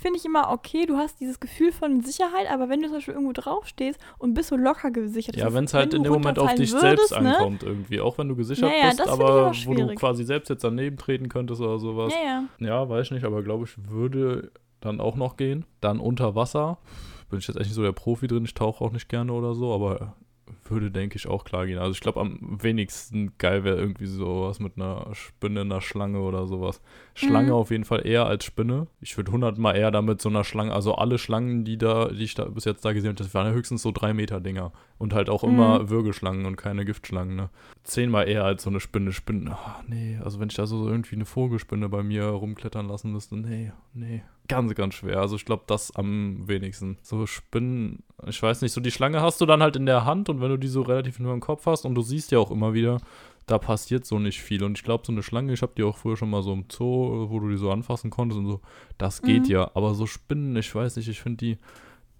finde ich immer okay, du hast dieses Gefühl von Sicherheit, aber wenn du zum Beispiel irgendwo draufstehst und bist so locker gesichert. Ja, das ist, wenn es halt in dem Moment auf dich runterfallen selbst würdest, ne? ankommt irgendwie, auch wenn du gesichert Naja, bist, aber wo du quasi selbst jetzt daneben treten könntest oder sowas. Ja, ja. Ja, weiß ich nicht, aber glaube ich, würde dann auch noch gehen. Dann unter Wasser. Bin ich jetzt echt nicht so der Profi drin, ich tauche auch nicht gerne oder so, aber würde, denke ich, auch klar gehen. Also ich glaube, am wenigsten geil wäre irgendwie sowas mit einer Spinne, einer Schlange oder sowas. Schlange Mhm. auf jeden Fall eher als Spinne. Ich würde hundertmal eher damit so einer Schlange, also alle Schlangen, die da, die ich da bis jetzt da gesehen habe, das waren ja höchstens so drei Meter Dinger. Und halt auch immer Mhm. Würgeschlangen und keine Giftschlangen, ne? Zehnmal eher als so eine Spinne. Spinnen, ach nee, also wenn ich da so irgendwie eine Vogelspinne bei mir rumklettern lassen müsste, nee, nee. Ganz, ganz schwer. Also ich glaube, das am wenigsten. So Spinnen, ich weiß nicht, so die Schlange hast du dann halt in der Hand und wenn du die so relativ nur im Kopf hast und du siehst ja auch immer wieder, da passiert so nicht viel. Und ich glaube, so eine Schlange, ich habe die auch früher schon mal so im Zoo, wo du die so anfassen konntest und so, das geht Mhm. ja. Aber so Spinnen, ich weiß nicht, ich finde die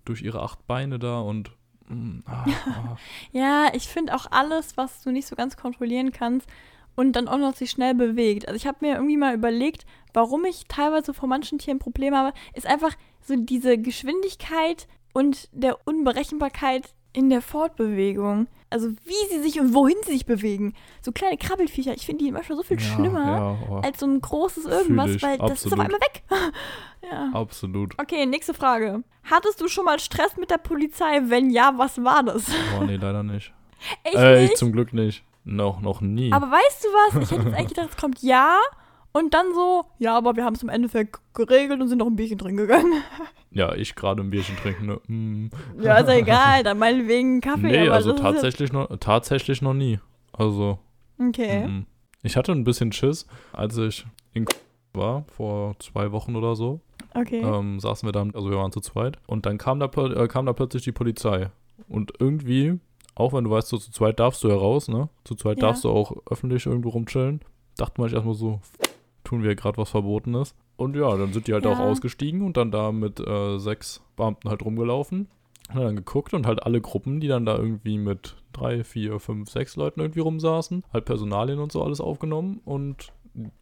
durch ihre acht Beine da und mm, ah, ah. Ja, ich finde auch alles, was du nicht so ganz kontrollieren kannst und dann auch noch sich schnell bewegt. Also ich habe mir irgendwie mal überlegt, warum ich teilweise vor manchen Tieren Probleme habe, ist einfach so diese Geschwindigkeit und der Unberechenbarkeit in der Fortbewegung. Also wie sie sich und wohin sie sich bewegen. So kleine Krabbelfiecher, ich finde die manchmal so viel ja, schlimmer Ja, oh, als so ein großes irgendwas, ich, weil das ist auf absolut. einmal weg. ja. absolut. Okay, nächste Frage. Hattest du schon mal Stress mit der Polizei? Wenn ja, was war das? Oh, nee, leider nicht. Echt äh, nicht? zum Glück nicht. Noch, noch nie. Aber weißt du was? Ich hätte jetzt eigentlich gedacht, es kommt ja und dann so, ja, aber wir haben es im Endeffekt geregelt und sind noch ein Bierchen drin gegangen. ja, ich gerade ein Bierchen trinken. Ne? Mm. Ja, ist ja egal, dann meinetwegen Kaffee. Nee, also tatsächlich noch, tatsächlich noch nie. Also, Okay. mm. ich hatte ein bisschen Schiss, als ich in war, vor zwei Wochen oder so. Okay. ähm, saßen wir da, also wir waren zu zweit. Und dann kam da, äh, kam da plötzlich die Polizei. Und irgendwie, auch wenn du weißt, so zu zweit darfst du ja raus, ne? Zu zweit Ja. darfst du auch öffentlich irgendwo rumchillen. Dachte man sich erstmal so, tun wir gerade was Verbotenes. Und ja, dann sind die halt Ja. auch ausgestiegen und dann da mit äh, sechs Beamten halt rumgelaufen. Und dann geguckt und halt alle Gruppen, die dann da irgendwie mit drei, vier, fünf, sechs Leuten irgendwie rumsaßen, halt Personalien und so alles aufgenommen und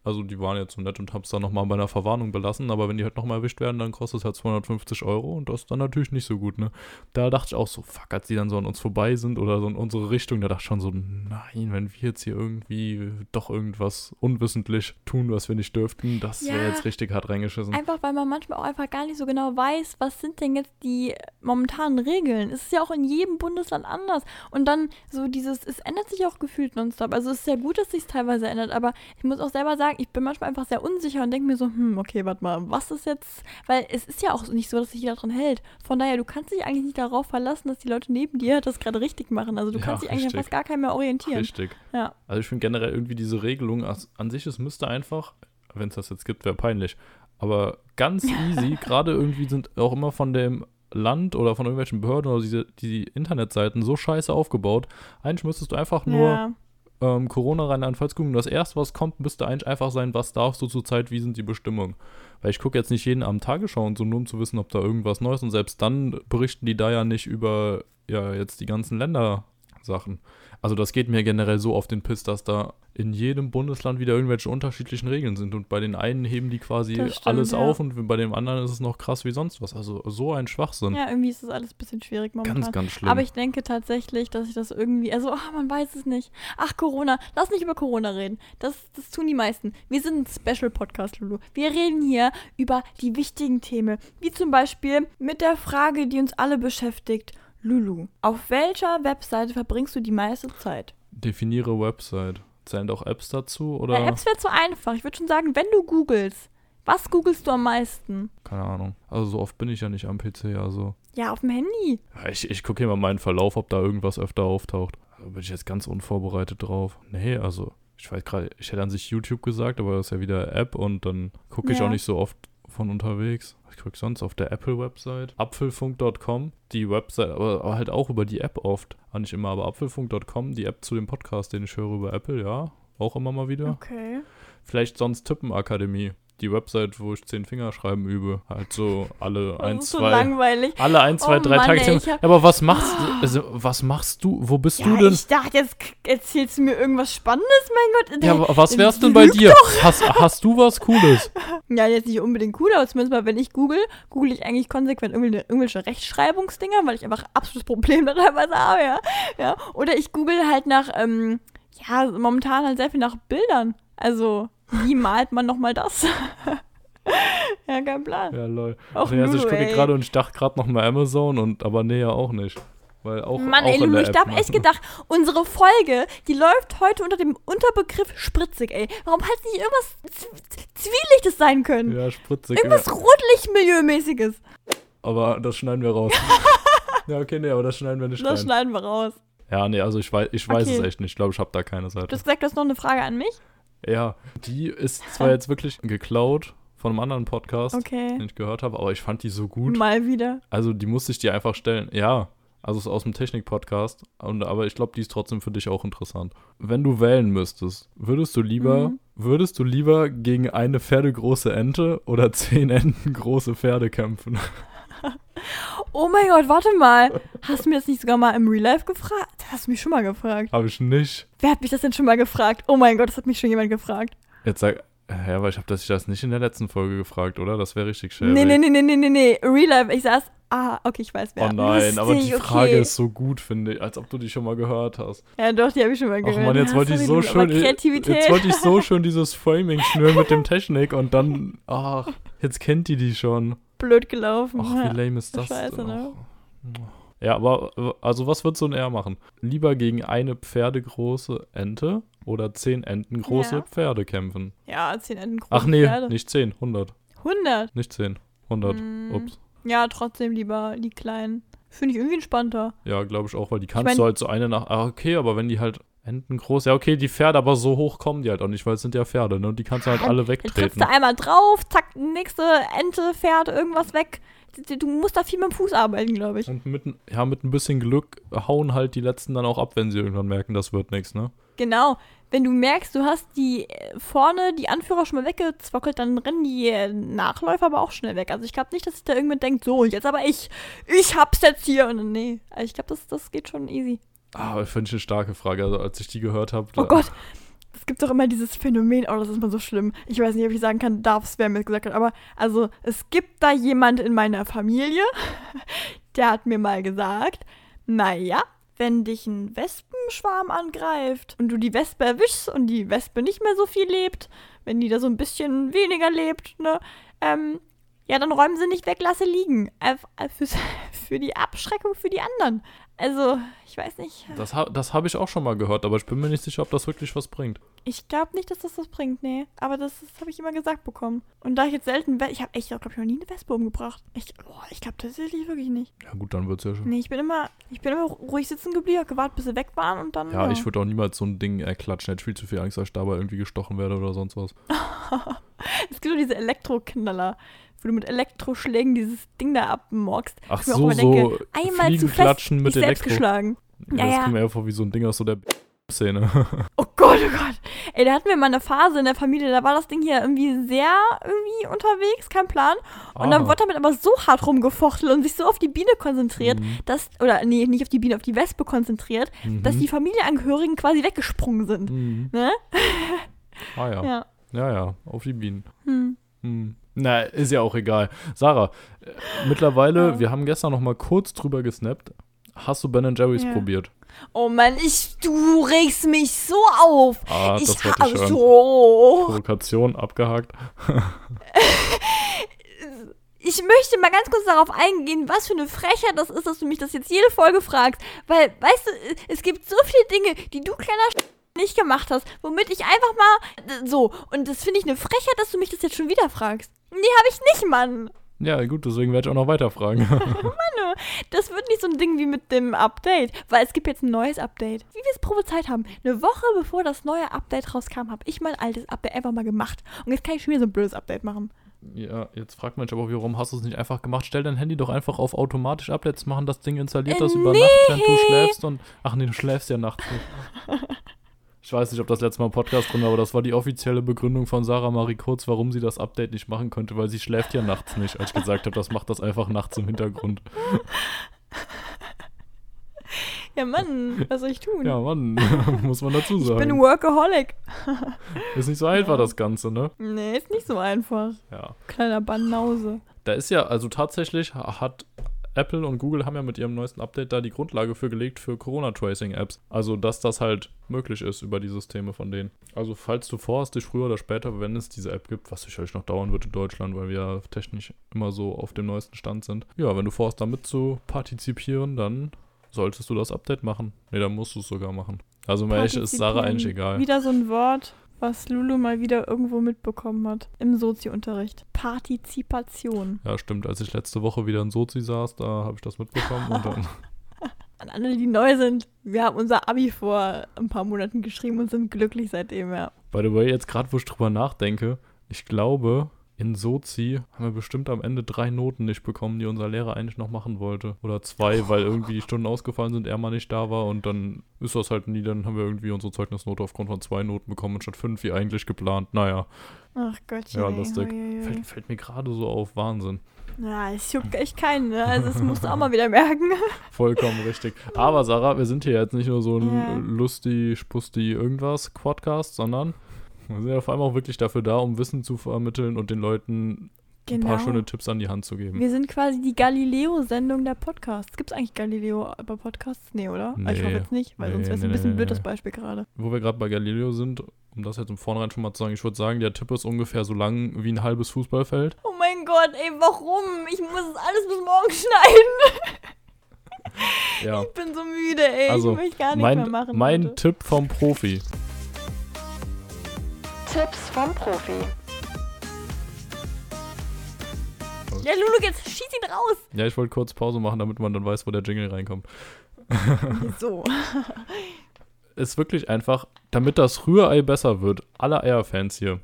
also die waren jetzt so nett und haben es dann nochmal bei einer Verwarnung belassen, aber wenn die halt nochmal erwischt werden, dann kostet es halt 250 Euro und das ist dann natürlich nicht so gut, ne? Da dachte ich auch so, fuck, als die dann so an uns vorbei sind oder so in unsere Richtung, da dachte ich schon so, nein, wenn wir jetzt hier irgendwie doch irgendwas unwissentlich tun, was wir nicht dürften, das wäre Ja. jetzt richtig hart reingeschissen. Einfach, weil man manchmal auch einfach gar nicht so genau weiß, was sind denn jetzt die momentanen Regeln. Es ist ja auch in jedem Bundesland anders. Und dann so dieses, es ändert sich auch gefühlt nonstop. Also es ist ja gut, dass sich teilweise ändert, aber ich muss auch selber sagen, ich bin manchmal einfach sehr unsicher und denke mir so, hm, okay, warte mal, was ist jetzt, weil es ist ja auch nicht so, dass sich jeder dran hält. Von daher, du kannst dich eigentlich nicht darauf verlassen, dass die Leute neben dir das gerade richtig machen. Also du Ja, kannst dich eigentlich an richtig. fast gar keinen mehr orientieren. Richtig. Ja. Also ich finde generell irgendwie diese Regelung an sich, es müsste einfach, wenn es das jetzt gibt, wäre peinlich, aber ganz easy, gerade irgendwie sind auch immer von dem Land oder von irgendwelchen Behörden oder diese die Internetseiten so scheiße aufgebaut. Eigentlich müsstest du einfach nur ja. Ähm, Corona rein anfalls gucken. Das erste, was kommt, müsste eigentlich einfach sein, was darfst du zurzeit, wie sind die Bestimmungen. Weil ich gucke jetzt nicht jeden Abend Tagesschau und so, nur um zu wissen, ob da irgendwas Neues und selbst dann berichten die da ja nicht über ja jetzt die ganzen Ländersachen. Also das geht mir generell so auf den Piss, dass da in jedem Bundesland wieder irgendwelche unterschiedlichen Regeln sind und bei den einen heben die quasi stimmt, alles ja. auf und bei dem anderen ist es noch krass wie sonst was. Also so ein Schwachsinn. ja, irgendwie ist das alles ein bisschen schwierig momentan. ganz, ganz schlimm. Aber ich denke tatsächlich, dass ich das irgendwie, also, ach, man weiß es nicht. Ach, Corona, lass nicht über Corona reden. Das, das tun die meisten. Wir sind ein Special-Podcast, Lulu. Wir reden hier über die wichtigen Themen, wie zum Beispiel mit der Frage, die uns alle beschäftigt. Lulu, auf welcher Webseite verbringst du die meiste Zeit? Definiere Website. Zählen auch Apps dazu oder? Ja, Apps wäre zu einfach. Ich würde schon sagen, wenn du googelst, was googelst du am meisten? Keine Ahnung. Also so oft bin ich ja nicht am PC, also. Ja, auf dem Handy. Ja, Ich, ich gucke immer meinen Verlauf, ob da irgendwas öfter auftaucht. Da bin ich jetzt ganz unvorbereitet drauf. Nee, also, ich weiß gerade, ich hätte an sich YouTube gesagt, aber das ist ja wieder App und dann gucke ich Ja. auch nicht so oft von unterwegs. Ich gucke sonst auf der Apple-Website. Apfelfunk.com, die Website, aber, aber halt auch über die App oft. Ah, nicht immer, aber apfelfunk.com, die App zu dem Podcast, den ich höre über Apple, ja. Auch immer mal wieder. Okay. Vielleicht sonst Tippenakademie. Die Website, wo ich zehn Fingerschreiben übe. Halt so alle Das ein, ist so zwei. langweilig. Alle ein, zwei, Oh drei Mann, Tage. ey, hab- aber was machst du? Also, was machst du? Wo bist Ja, du denn? ich dachte, jetzt erzählst du mir irgendwas Spannendes, mein Gott. Ja, aber was wär's denn bei dir? Hast, hast du was Cooles? Ja, jetzt nicht unbedingt cool, aber zumindest mal, wenn ich google, google ich eigentlich konsequent irgendwelche, Rechtschreibungsdinger, weil ich einfach absolutes Problem teilweise habe, ja. ja. Oder ich google halt nach, ähm, ja, momentan halt sehr viel nach Bildern. Also, wie malt man nochmal das? ja, kein Plan. Ja, lol. Auch nee, also ich Lulu, gucke gerade und ich dachte gerade noch mal Amazon und aber nee, ja auch nicht. Weil auch, Mann, auch ey, Lulu, ich App, hab ne? echt gedacht, unsere Folge, die läuft heute unter dem Unterbegriff spritzig, ey. Warum hat nicht irgendwas Zwielichtes sein können? Ja, spritzig. Irgendwas Ja. Rotlichtmilieumäßiges. Aber das schneiden wir raus. ja, okay, nee, aber das schneiden wir nicht Das rein. schneiden wir raus. Ja, nee, also ich weiß, ich weiß es Okay. echt nicht. Ich glaube, ich habe da keine Du Seite. hast gesagt, du hast noch eine Frage an mich? Ja, die ist zwar jetzt wirklich geklaut von einem anderen Podcast, Okay. den ich gehört habe, aber ich fand die so gut. Mal wieder. Also die musste ich dir einfach stellen. Ja, also es ist aus dem Technik-Podcast, und- aber ich glaube, die ist trotzdem für dich auch interessant. Wenn du wählen müsstest, würdest du lieber, Mhm. würdest du lieber gegen eine pferdegroße Ente oder zehn Enten große Pferde kämpfen? Oh mein Gott, warte mal. Hast du mir das nicht sogar mal im Real Life gefragt? Das hast du mich schon mal gefragt. Habe ich nicht. Wer hat mich das denn schon mal gefragt? Oh mein Gott, das hat mich schon jemand gefragt. Jetzt sag, ja, aber ich habe das, ich das nicht in der letzten Folge gefragt, oder? Das wäre richtig schön. Nee, nee, nee, nee, nee, nee, nee. Real Life, ich saß. Ah, okay, ich weiß wer. Oh nein, aber die Lustig, Frage okay. ist so gut, finde ich, als ob du die schon mal gehört hast. Ja, doch, die habe ich schon mal Ach gehört. man, jetzt wollte ich so schön, jetzt wollte ich so schön dieses Framing schnüren mit dem Technik und dann, ach, jetzt kennt die die schon. Blöd gelaufen. Ach, wie lame ist das Scheiße, denn ne? Ja, aber also was wird so ein R machen? Lieber gegen eine pferdegroße Ente oder zehn Enten große Ja. Pferde kämpfen? Ja, 10 Enten große Ach nee, Pferde. nicht zehn, 100. 100. Nicht zehn, 100. Mm, Ups. Ja, trotzdem lieber die kleinen. Finde ich irgendwie entspannter. Ja, glaube ich auch, weil die kannst mein- du halt so eine nach. Ah, okay, aber wenn die halt Enten groß. Ja, okay, die Pferde, aber so hoch kommen die halt auch nicht, weil es sind ja Pferde, ne? Und die kannst du halt alle Dann trittst wegtreten. du einmal drauf, zack, nächste Ente, Pferd, irgendwas weg. Du- musst da viel mit dem Fuß arbeiten, glaube ich. Und mit, ein- ja, mit ein bisschen Glück hauen halt die letzten dann auch ab, wenn sie irgendwann merken, das wird nichts, ne? Genau. Wenn du merkst, du hast die äh, vorne, die Anführer schon mal weggezwockelt, dann rennen die äh, Nachläufer aber auch schnell weg. Also ich glaube nicht, dass sich da irgendjemand denkt, so, jetzt aber ich, ich hab's jetzt hier. Und nee, also ich glaube, das, das geht schon easy. Ah, finde ich eine starke Frage. Also, als ich die gehört habe. Oh Gott. Es gibt doch immer dieses Phänomen, oh, das ist mal so schlimm. Ich weiß nicht, ob ich sagen kann, darf wer mir das gesagt hat, aber also es gibt da jemand in meiner Familie, der hat mir mal gesagt, naja, wenn dich ein Wespenschwarm angreift und du die Wespe erwischst und die Wespe nicht mehr so viel lebt, wenn die da so ein bisschen weniger lebt, ne, ähm, ja, dann räumen sie nicht weg, lasse liegen. Einfach für, für die Abschreckung für die anderen. Also, ich weiß nicht. Das, ha das habe ich auch schon mal gehört, aber ich bin mir nicht sicher, ob das wirklich was bringt. Ich glaube nicht, dass das was bringt, nee. Aber das, das habe ich immer gesagt bekommen. Und da ich jetzt selten, ich habe echt, glaube ich, noch nie eine Wespe umgebracht. Ich, boah, ich glaube tatsächlich wirklich nicht. Ja, gut, dann wird es ja schon. Nee, ich bin immer, ich bin immer ruhig sitzen geblieben, hab gewartet, bis sie weg waren und dann. Ja, ich würde auch niemals so ein Ding erklatschen. Hätte viel zu viel Angst, dass ich dabei irgendwie gestochen werde oder sonst was. Es gibt doch diese Elektroknaller, wo du mit Elektroschlägen dieses Ding da abmorkst. Ach Ich mir auch so, so denke, einmal zu fest Fliegenklatschen mit selbst Elektro. geschlagen. Ja, Ja, das ja. kommt mir vor wie so ein Ding aus so der Szene. Oh Gott, oh Gott. Ey, da hatten wir mal eine Phase in der Familie, da war das Ding hier irgendwie sehr irgendwie unterwegs, kein Plan. Und dann Ah. wurde damit aber so hart rumgefochtelt und sich so auf die Biene konzentriert, Mhm. dass, oder nee, nicht auf die Biene, auf die Wespe konzentriert, Mhm. dass die Familienangehörigen quasi weggesprungen sind. Mhm. Ne? Ah ja. ja. Ja. Ja, auf die Bienen. Hm. Hm. Na, ist ja auch egal. Sarah, äh, mittlerweile, Ja. wir haben gestern noch mal kurz drüber gesnappt. Hast du Ben Jerry's Ja. probiert? Oh Mann, ich, du regst mich so auf. Ah, ich das habe ich hören. so. Provokation abgehakt. Ich möchte mal ganz kurz darauf eingehen, was für eine Frechheit das ist, dass du mich das jetzt jede Folge fragst. Weil, weißt du, es gibt so viele Dinge, die du kleiner Sch nicht gemacht hast, womit ich einfach mal so. Und das finde ich eine Frechheit, dass du mich das jetzt schon wieder fragst. Nee, habe ich nicht, Mann. Ja, gut, deswegen werde ich auch noch weiter fragen. Das wird nicht so ein Ding wie mit dem Update, weil es gibt jetzt ein neues Update. Wie wir es prophezeit haben. Eine Woche bevor das neue Update rauskam, habe ich mein altes Update einfach mal gemacht. Und jetzt kann ich schon wieder so ein blödes Update machen. ja, jetzt fragt man sich aber, warum hast du es nicht einfach gemacht? Stell dein Handy doch einfach auf automatisch Updates machen, das Ding installiert Äh, das über nee. Nacht, während du schläfst und. Ach nee, du schläfst ja nachts nicht. Ich weiß nicht, ob das letzte Mal im Podcast drin war, aber das war die offizielle Begründung von Sarah Marie Kurz, warum sie das Update nicht machen konnte, weil sie schläft ja nachts nicht. Als ich gesagt habe, das macht das einfach nachts im Hintergrund. Ja, Mann, was soll ich tun? Ja, Mann, muss man dazu ich bin sagen. Workaholic. Ist nicht so einfach, das Ganze, ne? Nee, ist nicht so einfach. Ja. Kleiner Banause. Da ist ja, also tatsächlich hat Apple und Google haben ja mit ihrem neuesten Update da die Grundlage für gelegt für Corona-Tracing-Apps. Also, dass das halt möglich ist über die Systeme von denen. Also, falls du vorhast, dich früher oder später, wenn es diese App gibt, was sicherlich noch dauern wird in Deutschland, weil wir ja technisch immer so auf dem neuesten Stand sind. Ja, wenn du vorhast, damit zu partizipieren, dann solltest du das Update machen. Nee, dann musst du es sogar machen. Also, mir ist Sarah eigentlich egal. Wieder so ein Wort, was Lulu mal wieder irgendwo mitbekommen hat. Im Soziounterricht. Partizipation. Ja, stimmt. Als ich letzte Woche wieder in Sozi saß, da habe ich das mitbekommen und dann. An alle, die neu sind, wir haben unser Abi vor ein paar Monaten geschrieben und sind glücklich seitdem, ja. By the way, jetzt gerade, wo ich drüber nachdenke, ich glaube, in Sozi haben wir bestimmt am Ende drei Noten nicht bekommen, die unser Lehrer eigentlich noch machen wollte. Oder zwei, weil irgendwie die Stunden ausgefallen sind, er mal nicht da war und dann ist das halt nie, dann haben wir irgendwie unsere Zeugnisnote aufgrund von zwei Noten bekommen statt fünf, wie eigentlich geplant. Naja, Ach Gottchen. ja, lustig. ui, ui, ui. Fällt, fällt mir gerade so auf, Wahnsinn. Ja, es juckt echt keinen, ne? Also das musst du auch mal wieder merken. Vollkommen richtig. Aber Sarah, wir sind hier jetzt nicht nur so ein Ja. lustig, spusti irgendwas Quadcast, sondern wir sind ja vor allem auch wirklich dafür da, um Wissen zu vermitteln und den Leuten ein paar schöne Tipps an die Hand zu geben. Genau. Wir sind quasi die Galileo-Sendung der Podcasts. Gibt es eigentlich Galileo bei Podcasts? Nee, oder? Ah, Ich hoffe Nee. jetzt nicht, weil sonst Nee, wäre es nee, ein bisschen nee, blöd, nee. das Beispiel gerade. Wo wir gerade bei Galileo sind, um das jetzt im Vornherein schon mal zu sagen, ich würde sagen, der Tipp ist ungefähr so lang wie ein halbes Fußballfeld. Oh mein Gott, ey, warum? Ich muss es alles bis morgen schneiden. Ja. Ich bin so müde, ey. Also, ich möchte gar nicht mein, mehr machen. mein heute. Tipp vom Profi. Tipps vom Profi. Ja, Lulu, jetzt schieß ihn raus. Ja, ich wollte kurz Pause machen, damit man dann weiß, wo der Jingle reinkommt. so. Ist wirklich einfach, damit das Rührei besser wird. Alle Eierfans hier.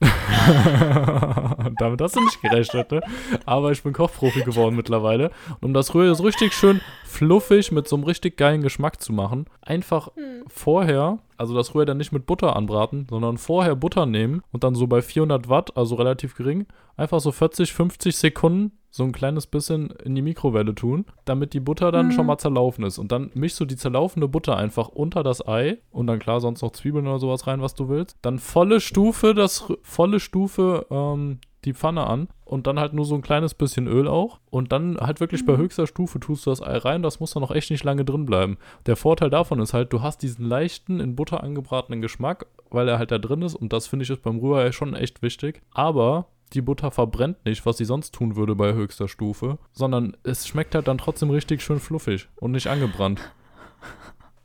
Damit hast du nicht gerechnet, ne? Aber ich bin Kochprofi geworden mittlerweile. Und um das Rührei so richtig schön fluffig mit so einem richtig geilen Geschmack zu machen, einfach Hm. vorher, also das Rührei dann nicht mit Butter anbraten, sondern vorher Butter nehmen und dann so bei 400 Watt, also relativ gering, einfach so 40, 50 Sekunden so ein kleines bisschen in die Mikrowelle tun, damit die Butter dann Mhm. schon mal zerlaufen ist. Und dann mischst du die zerlaufene Butter einfach unter das Ei und dann klar sonst noch Zwiebeln oder sowas rein, was du willst. Dann volle Stufe, das volle Stufe ähm, die Pfanne an und dann halt nur so ein kleines bisschen Öl auch. Und dann halt wirklich bei Mhm. höchster Stufe tust du das Ei rein. Das muss dann auch echt nicht lange drin bleiben. Der Vorteil davon ist halt, du hast diesen leichten, in Butter angebratenen Geschmack, weil er halt da drin ist. Und das finde ich ist beim Rührei schon echt wichtig. Aber die Butter verbrennt nicht, was sie sonst tun würde bei höchster Stufe, sondern es schmeckt halt dann trotzdem richtig schön fluffig und nicht angebrannt.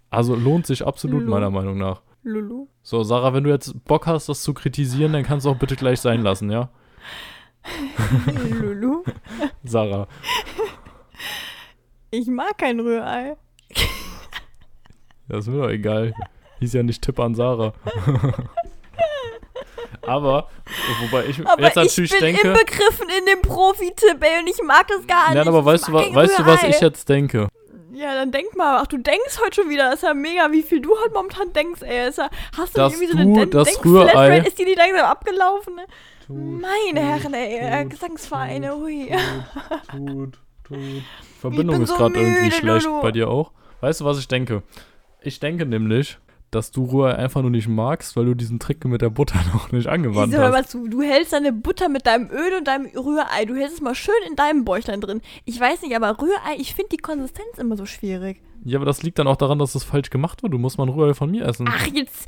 Also lohnt sich absolut Lulu. meiner Meinung nach. Lulu. So, Sarah, wenn du jetzt Bock hast, das zu kritisieren, dann kannst du auch bitte gleich sein lassen, ja? Lulu. Sarah. Ich mag kein Rührei. Das ist mir doch egal. Hieß ja nicht Tipp an Sarah. Aber, wobei ich Aber jetzt ich natürlich bin denke. inbegriffen in dem Profi-Tipp, ey, und ich mag das gar Nein, nicht. aber Ich weißt du, weißt du, was ich jetzt denke? Ja, dann denk mal. Ach, du denkst heute schon wieder. Das ist ja mega, wie viel du heute momentan denkst, ey. Ist ja, hast du irgendwie so eine Den das? Rührei- Ist die nicht langsam abgelaufen? Ne? Tut, Meine Herren, ey. äh, tut, Gesangsvereine, hui. tut, tut. Verbindung bin ist so gerade irgendwie schlecht bei dir auch. Weißt du, was ich denke? Ich denke nämlich, dass du Rührei einfach nur nicht magst, weil du diesen Trick mit der Butter noch nicht angewandt hör hast. zu, du hältst deine Butter mit deinem Öl und deinem Rührei. Du hältst es mal schön in deinem Bäuchlein drin. Ich weiß nicht, aber Rührei, ich finde die Konsistenz immer so schwierig. Ja, aber das liegt dann auch daran, dass es falsch gemacht wird. Du musst mal ein Rührei von mir essen. Ach, jetzt,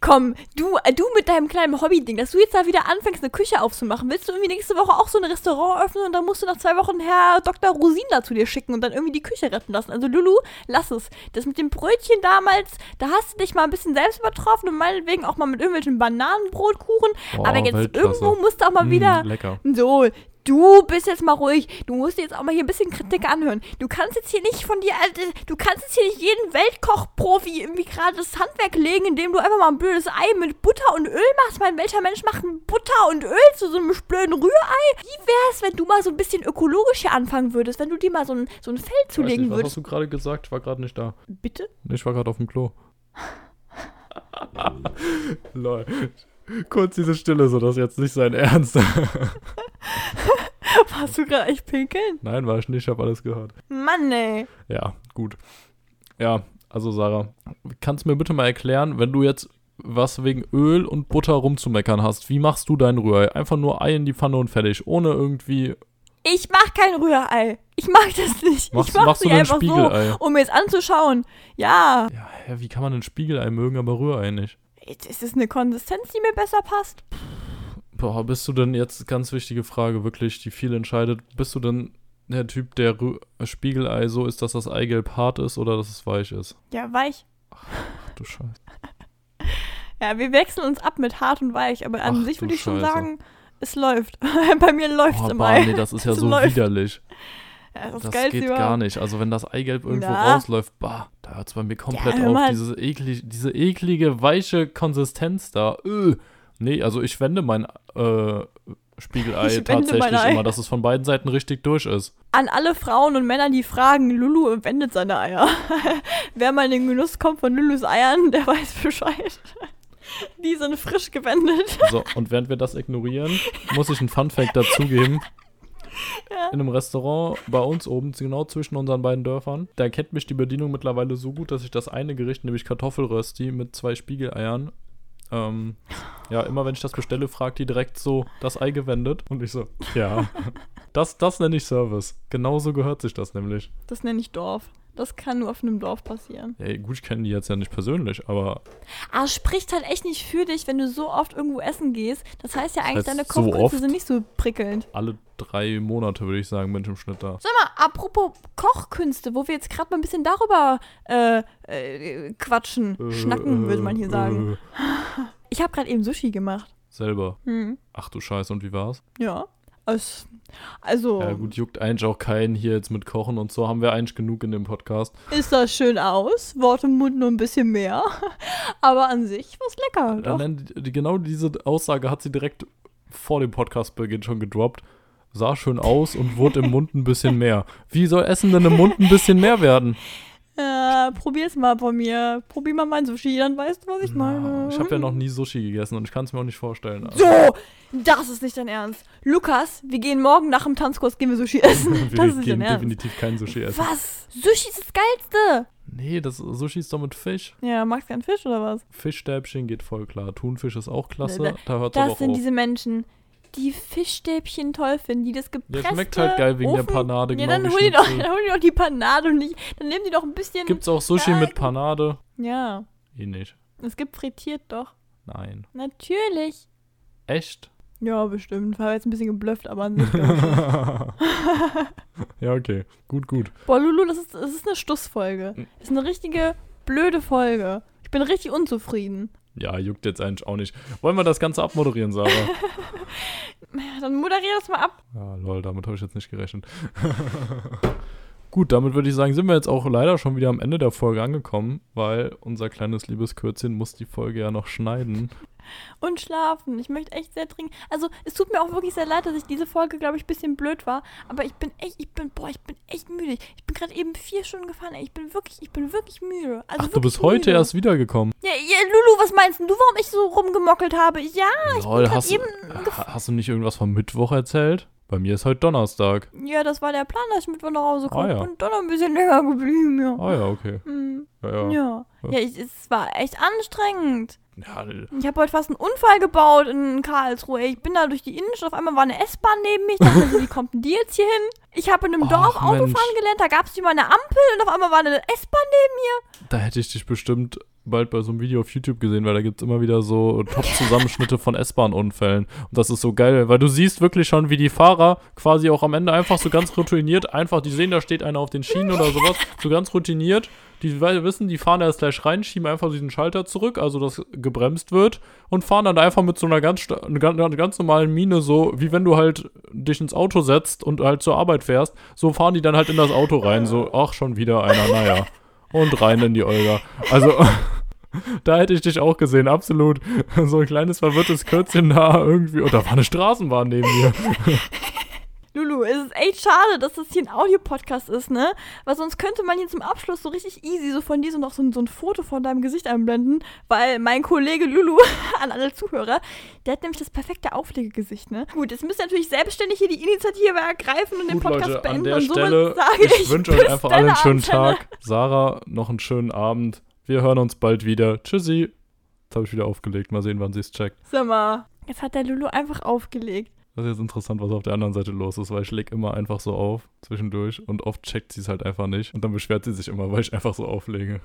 komm, du, du mit deinem kleinen Hobby-Ding, dass du jetzt da wieder anfängst, eine Küche aufzumachen. Willst du irgendwie nächste Woche auch so ein Restaurant öffnen und dann musst du nach zwei Wochen Herr Dr. Rosin da zu dir schicken und dann irgendwie die Küche retten lassen? Also, Lulu, lass es. Das mit dem Brötchen damals, da hast du dich mal ein bisschen selbst übertroffen und meinetwegen auch mal mit irgendwelchen Bananenbrotkuchen. Boah, aber jetzt Weltklasse. irgendwo musst du auch mal Mm, wieder Lecker. so, du bist jetzt mal ruhig. Du musst jetzt auch mal hier ein bisschen Kritik anhören. Du kannst jetzt hier nicht von dir, äh, du kannst jetzt hier nicht jeden Weltkoch-Profi irgendwie gerade das Handwerk legen, indem du einfach mal ein blödes Ei mit Butter und Öl machst. Ich meine, welcher Mensch macht ein Butter und Öl zu so einem blöden Rührei? Wie wär's, wenn du mal so ein bisschen ökologisch hier anfangen würdest, wenn du dir mal so ein, so ein Feld Weiß zulegen nicht, was würdest? hast du gerade gesagt? Ich war gerade nicht da. Bitte? Ich war gerade auf dem Klo. Lol. Kurz diese Stille, so dass jetzt nicht sein Ernst. Warst du gerade echt pinkeln? Nein, war ich nicht, ich habe alles gehört. Mann, ey. Ja, gut. Ja, also Sarah, kannst du mir bitte mal erklären, wenn du jetzt was wegen Öl und Butter rumzumeckern hast, wie machst du dein Rührei? Einfach nur Ei in die Pfanne und fertig, ohne irgendwie. Ich mach kein Rührei. Ich mag das nicht. Machst, ich mach machst sie ein einfach so, Spiegelei? um mir es anzuschauen. Ja. Ja, wie kann man ein Spiegelei mögen, aber Rührei nicht? Ist es eine Konsistenz, die mir besser passt? Boah, bist du denn jetzt, ganz wichtige Frage, wirklich, die viel entscheidet, bist du denn der Typ, der Rü Spiegelei so ist, dass das Eigelb hart ist oder dass es weich ist? Ja, weich. Ach du Scheiße. Ja, wir wechseln uns ab mit hart und weich, aber an Ach, sich würde ich schon sagen, es läuft. Bei mir läuft es Oh, im Ei. nee, das ist ja so läuft. widerlich. Ja, das, Das geht überhaupt. gar nicht. Also wenn das Eigelb irgendwo Na. rausläuft, bah, da hört es bei mir komplett hör auf. Diese, eklig, diese eklige, weiche Konsistenz da. Öh. Nee, also ich wende mein äh, Spiegelei Ich tatsächlich immer, dass es von beiden Seiten richtig durch ist. An alle Frauen und Männer, die fragen, Lulu wendet seine Eier. Wer mal in den Genuss kommt von Lulus Eiern, der weiß Bescheid. Die sind frisch gewendet. So, und während wir das ignorieren, muss ich einen Funfact dazugeben. In einem Restaurant bei uns oben, genau zwischen unseren beiden Dörfern, da kennt mich die Bedienung mittlerweile so gut, dass ich das eine Gericht, nämlich Kartoffelrösti mit zwei Spiegeleiern, ähm, ja, immer wenn ich das bestelle, fragt die direkt so, das Ei gewendet. Und ich so, ja. Das, das nenne ich Service. Genauso gehört sich das nämlich. Das nenne ich Dorf. Das kann nur auf einem Dorf passieren. Ey, gut, ich kenne die jetzt ja nicht persönlich, aber Aber es spricht halt echt nicht für dich, wenn du so oft irgendwo essen gehst. Das heißt ja eigentlich, heißt deine so Kochkünste oft? sind nicht so prickelnd. alle drei Monate, würde ich sagen, bin ich im Schnitt da. Sag mal, apropos Kochkünste, wo wir jetzt gerade mal ein bisschen darüber äh, äh, quatschen, schnacken, würde man hier sagen. Äh, Ich habe gerade eben Sushi gemacht. selber. Hm. Ach du Scheiße, und wie war's? Ja. Es, also, Ja gut, juckt eigentlich auch keinen hier jetzt mit Kochen und so, haben wir eigentlich genug in dem Podcast. ist das schön aus. Wort im Mund nur ein bisschen mehr. Aber an sich war's lecker. Ja, Doch. die, genau diese Aussage hat sie direkt vor dem Podcastbeginn schon gedroppt. Sah schön aus und wurde im Mund ein bisschen mehr. Wie soll Essen denn im Mund ein bisschen mehr werden? Äh, probier's mal von mir. Probier mal mein Sushi, dann weißt du, was ich meine. Ich habe ja noch nie Sushi gegessen und ich kann es mir auch nicht vorstellen. Also, So, das ist nicht dein Ernst. Lukas, wir gehen morgen nach dem Tanzkurs, gehen wir Sushi essen. wir das ist gehen definitiv kein Sushi essen. Was? Sushi ist das Geilste. Nee, das Sushi ist doch mit Fisch. Ja, magst du keinen Fisch oder was? Fischstäbchen geht voll klar. Thunfisch ist auch klasse. Da- Da hört es aber Das auch sind auf. diese Menschen, die Fischstäbchen toll finden, die das gepresste schmeckt halt geil wegen der Ofen- Panade. Ja, genau dann hol, die doch, dann hol die doch die Panade und nicht, dann nehmen die doch ein bisschen. Gibt's auch Sushi Äh, mit Panade? Ja, Eh nicht. es gibt frittiert doch. Nein. Natürlich. Echt? Ja, bestimmt. War jetzt ein bisschen geblufft, aber an sich. glaub ich. ja, okay. Gut, gut. Boah, Lulu, das ist, das ist eine Stussfolge. Hm. Das ist eine richtige blöde Folge. Ich bin richtig unzufrieden. Ja, juckt jetzt eigentlich auch nicht. Wollen wir das Ganze abmoderieren, Sarah? Dann moderier das mal ab. ja, lol, damit habe ich jetzt nicht gerechnet. Gut, damit würde ich sagen, sind wir jetzt auch leider schon wieder am Ende der Folge angekommen, weil unser kleines liebes Kürzchen muss die Folge ja noch schneiden. Und schlafen. Ich möchte echt sehr dringend. Also, es tut mir auch wirklich sehr leid, dass ich diese Folge, glaube ich, ein bisschen blöd war. Aber ich bin echt, ich bin, boah, ich bin echt müde. Ich bin gerade eben vier Stunden gefahren. Ey. Ich bin wirklich, ich bin wirklich müde. Also Ach, du wirklich bist heute müde. erst wiedergekommen. Ja, ja, Lulu, was meinst du, warum ich so rumgemockelt habe? Ja, ich Lol, bin grad hast, du- eben ha- hast du nicht irgendwas vom Mittwoch erzählt? Bei mir ist heute Donnerstag. Ja, das war der Plan, dass ich Mittwoch nach Hause komme. Ah, ja. Und dann noch ein bisschen länger geblieben, ja. Ah ja, okay. Hm, Ja, ja. ja. Ja, ich, es war echt anstrengend. ja Ich habe heute fast einen Unfall gebaut in Karlsruhe. Ich bin da durch die Innenstadt, auf einmal war eine S-Bahn neben mir. Ich dachte, so, wie kommt denn die jetzt hier hin? Ich habe in einem Ach, Dorf Autofahren Mensch. gelernt, da gab es nicht mal eine Ampel und auf einmal war eine S-Bahn neben Da hätte ich dich bestimmt bald bei so einem Video auf YouTube gesehen, weil da gibt es immer wieder so Top-Zusammenschnitte von S-Bahn-Unfällen. Und das ist so geil, weil du siehst wirklich schon, wie die Fahrer quasi auch am Ende einfach so ganz routiniert, einfach, die sehen, da steht einer auf den Schienen oder sowas, so ganz routiniert. Die wissen, die fahren erst gleich rein, schieben einfach diesen Schalter zurück, also dass gebremst wird, und fahren dann einfach mit so einer ganz, einer ganz normalen Mine, so wie wenn du halt dich ins Auto setzt und halt zur Arbeit fährst, so fahren die dann halt in das Auto rein, so, ach, schon wieder einer, naja. Und rein in die Olga. Also, da hätte ich dich auch gesehen, absolut. So ein kleines verwirrtes Kürzchen da irgendwie. Und da war eine Straßenbahn neben mir. Lulu, es ist echt schade, dass das hier ein Audiopodcast ist, ne? Weil sonst könnte man hier zum Abschluss so richtig easy so von dir so noch so, ein- so ein Foto von deinem Gesicht einblenden, weil mein Kollege Lulu, an alle Zuhörer, der hat nämlich das perfekte Auflegegesicht, ne? Gut, jetzt müsst ihr natürlich selbstständig hier die Initiative ergreifen und den Gut, Podcast Leute, beenden an der und Stelle, sage ich, ich wünsche euch einfach allen einen schönen. Tag. Sarah, noch einen schönen Abend. Wir hören uns bald wieder. Tschüssi. Jetzt habe ich wieder aufgelegt. Mal sehen, wann sie es checkt. Sag mal, jetzt hat der Lulu einfach aufgelegt. Das ist jetzt interessant, was auf der anderen Seite los ist, weil ich leg immer einfach so auf zwischendurch und oft checkt sie es halt einfach nicht. Und dann beschwert sie sich immer, weil ich einfach so auflege.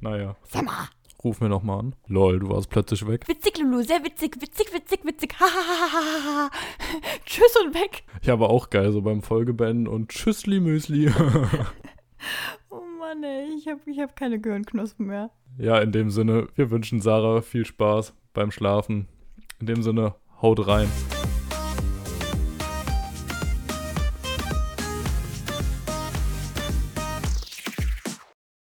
Naja, Sag mal. ruf mir nochmal an. Lol, du warst plötzlich weg. Witzig, Lulu, sehr witzig, witzig, witzig, witzig. Hahaha. Tschüss und weg. Ja, aber auch geil, so beim Folgebeenden und Tschüssli Müsli. Mann, ey, ich hab, ich hab keine Gehirnknospen mehr. ja, in dem Sinne, wir wünschen Sarah viel Spaß beim Schlafen. In dem Sinne, haut rein.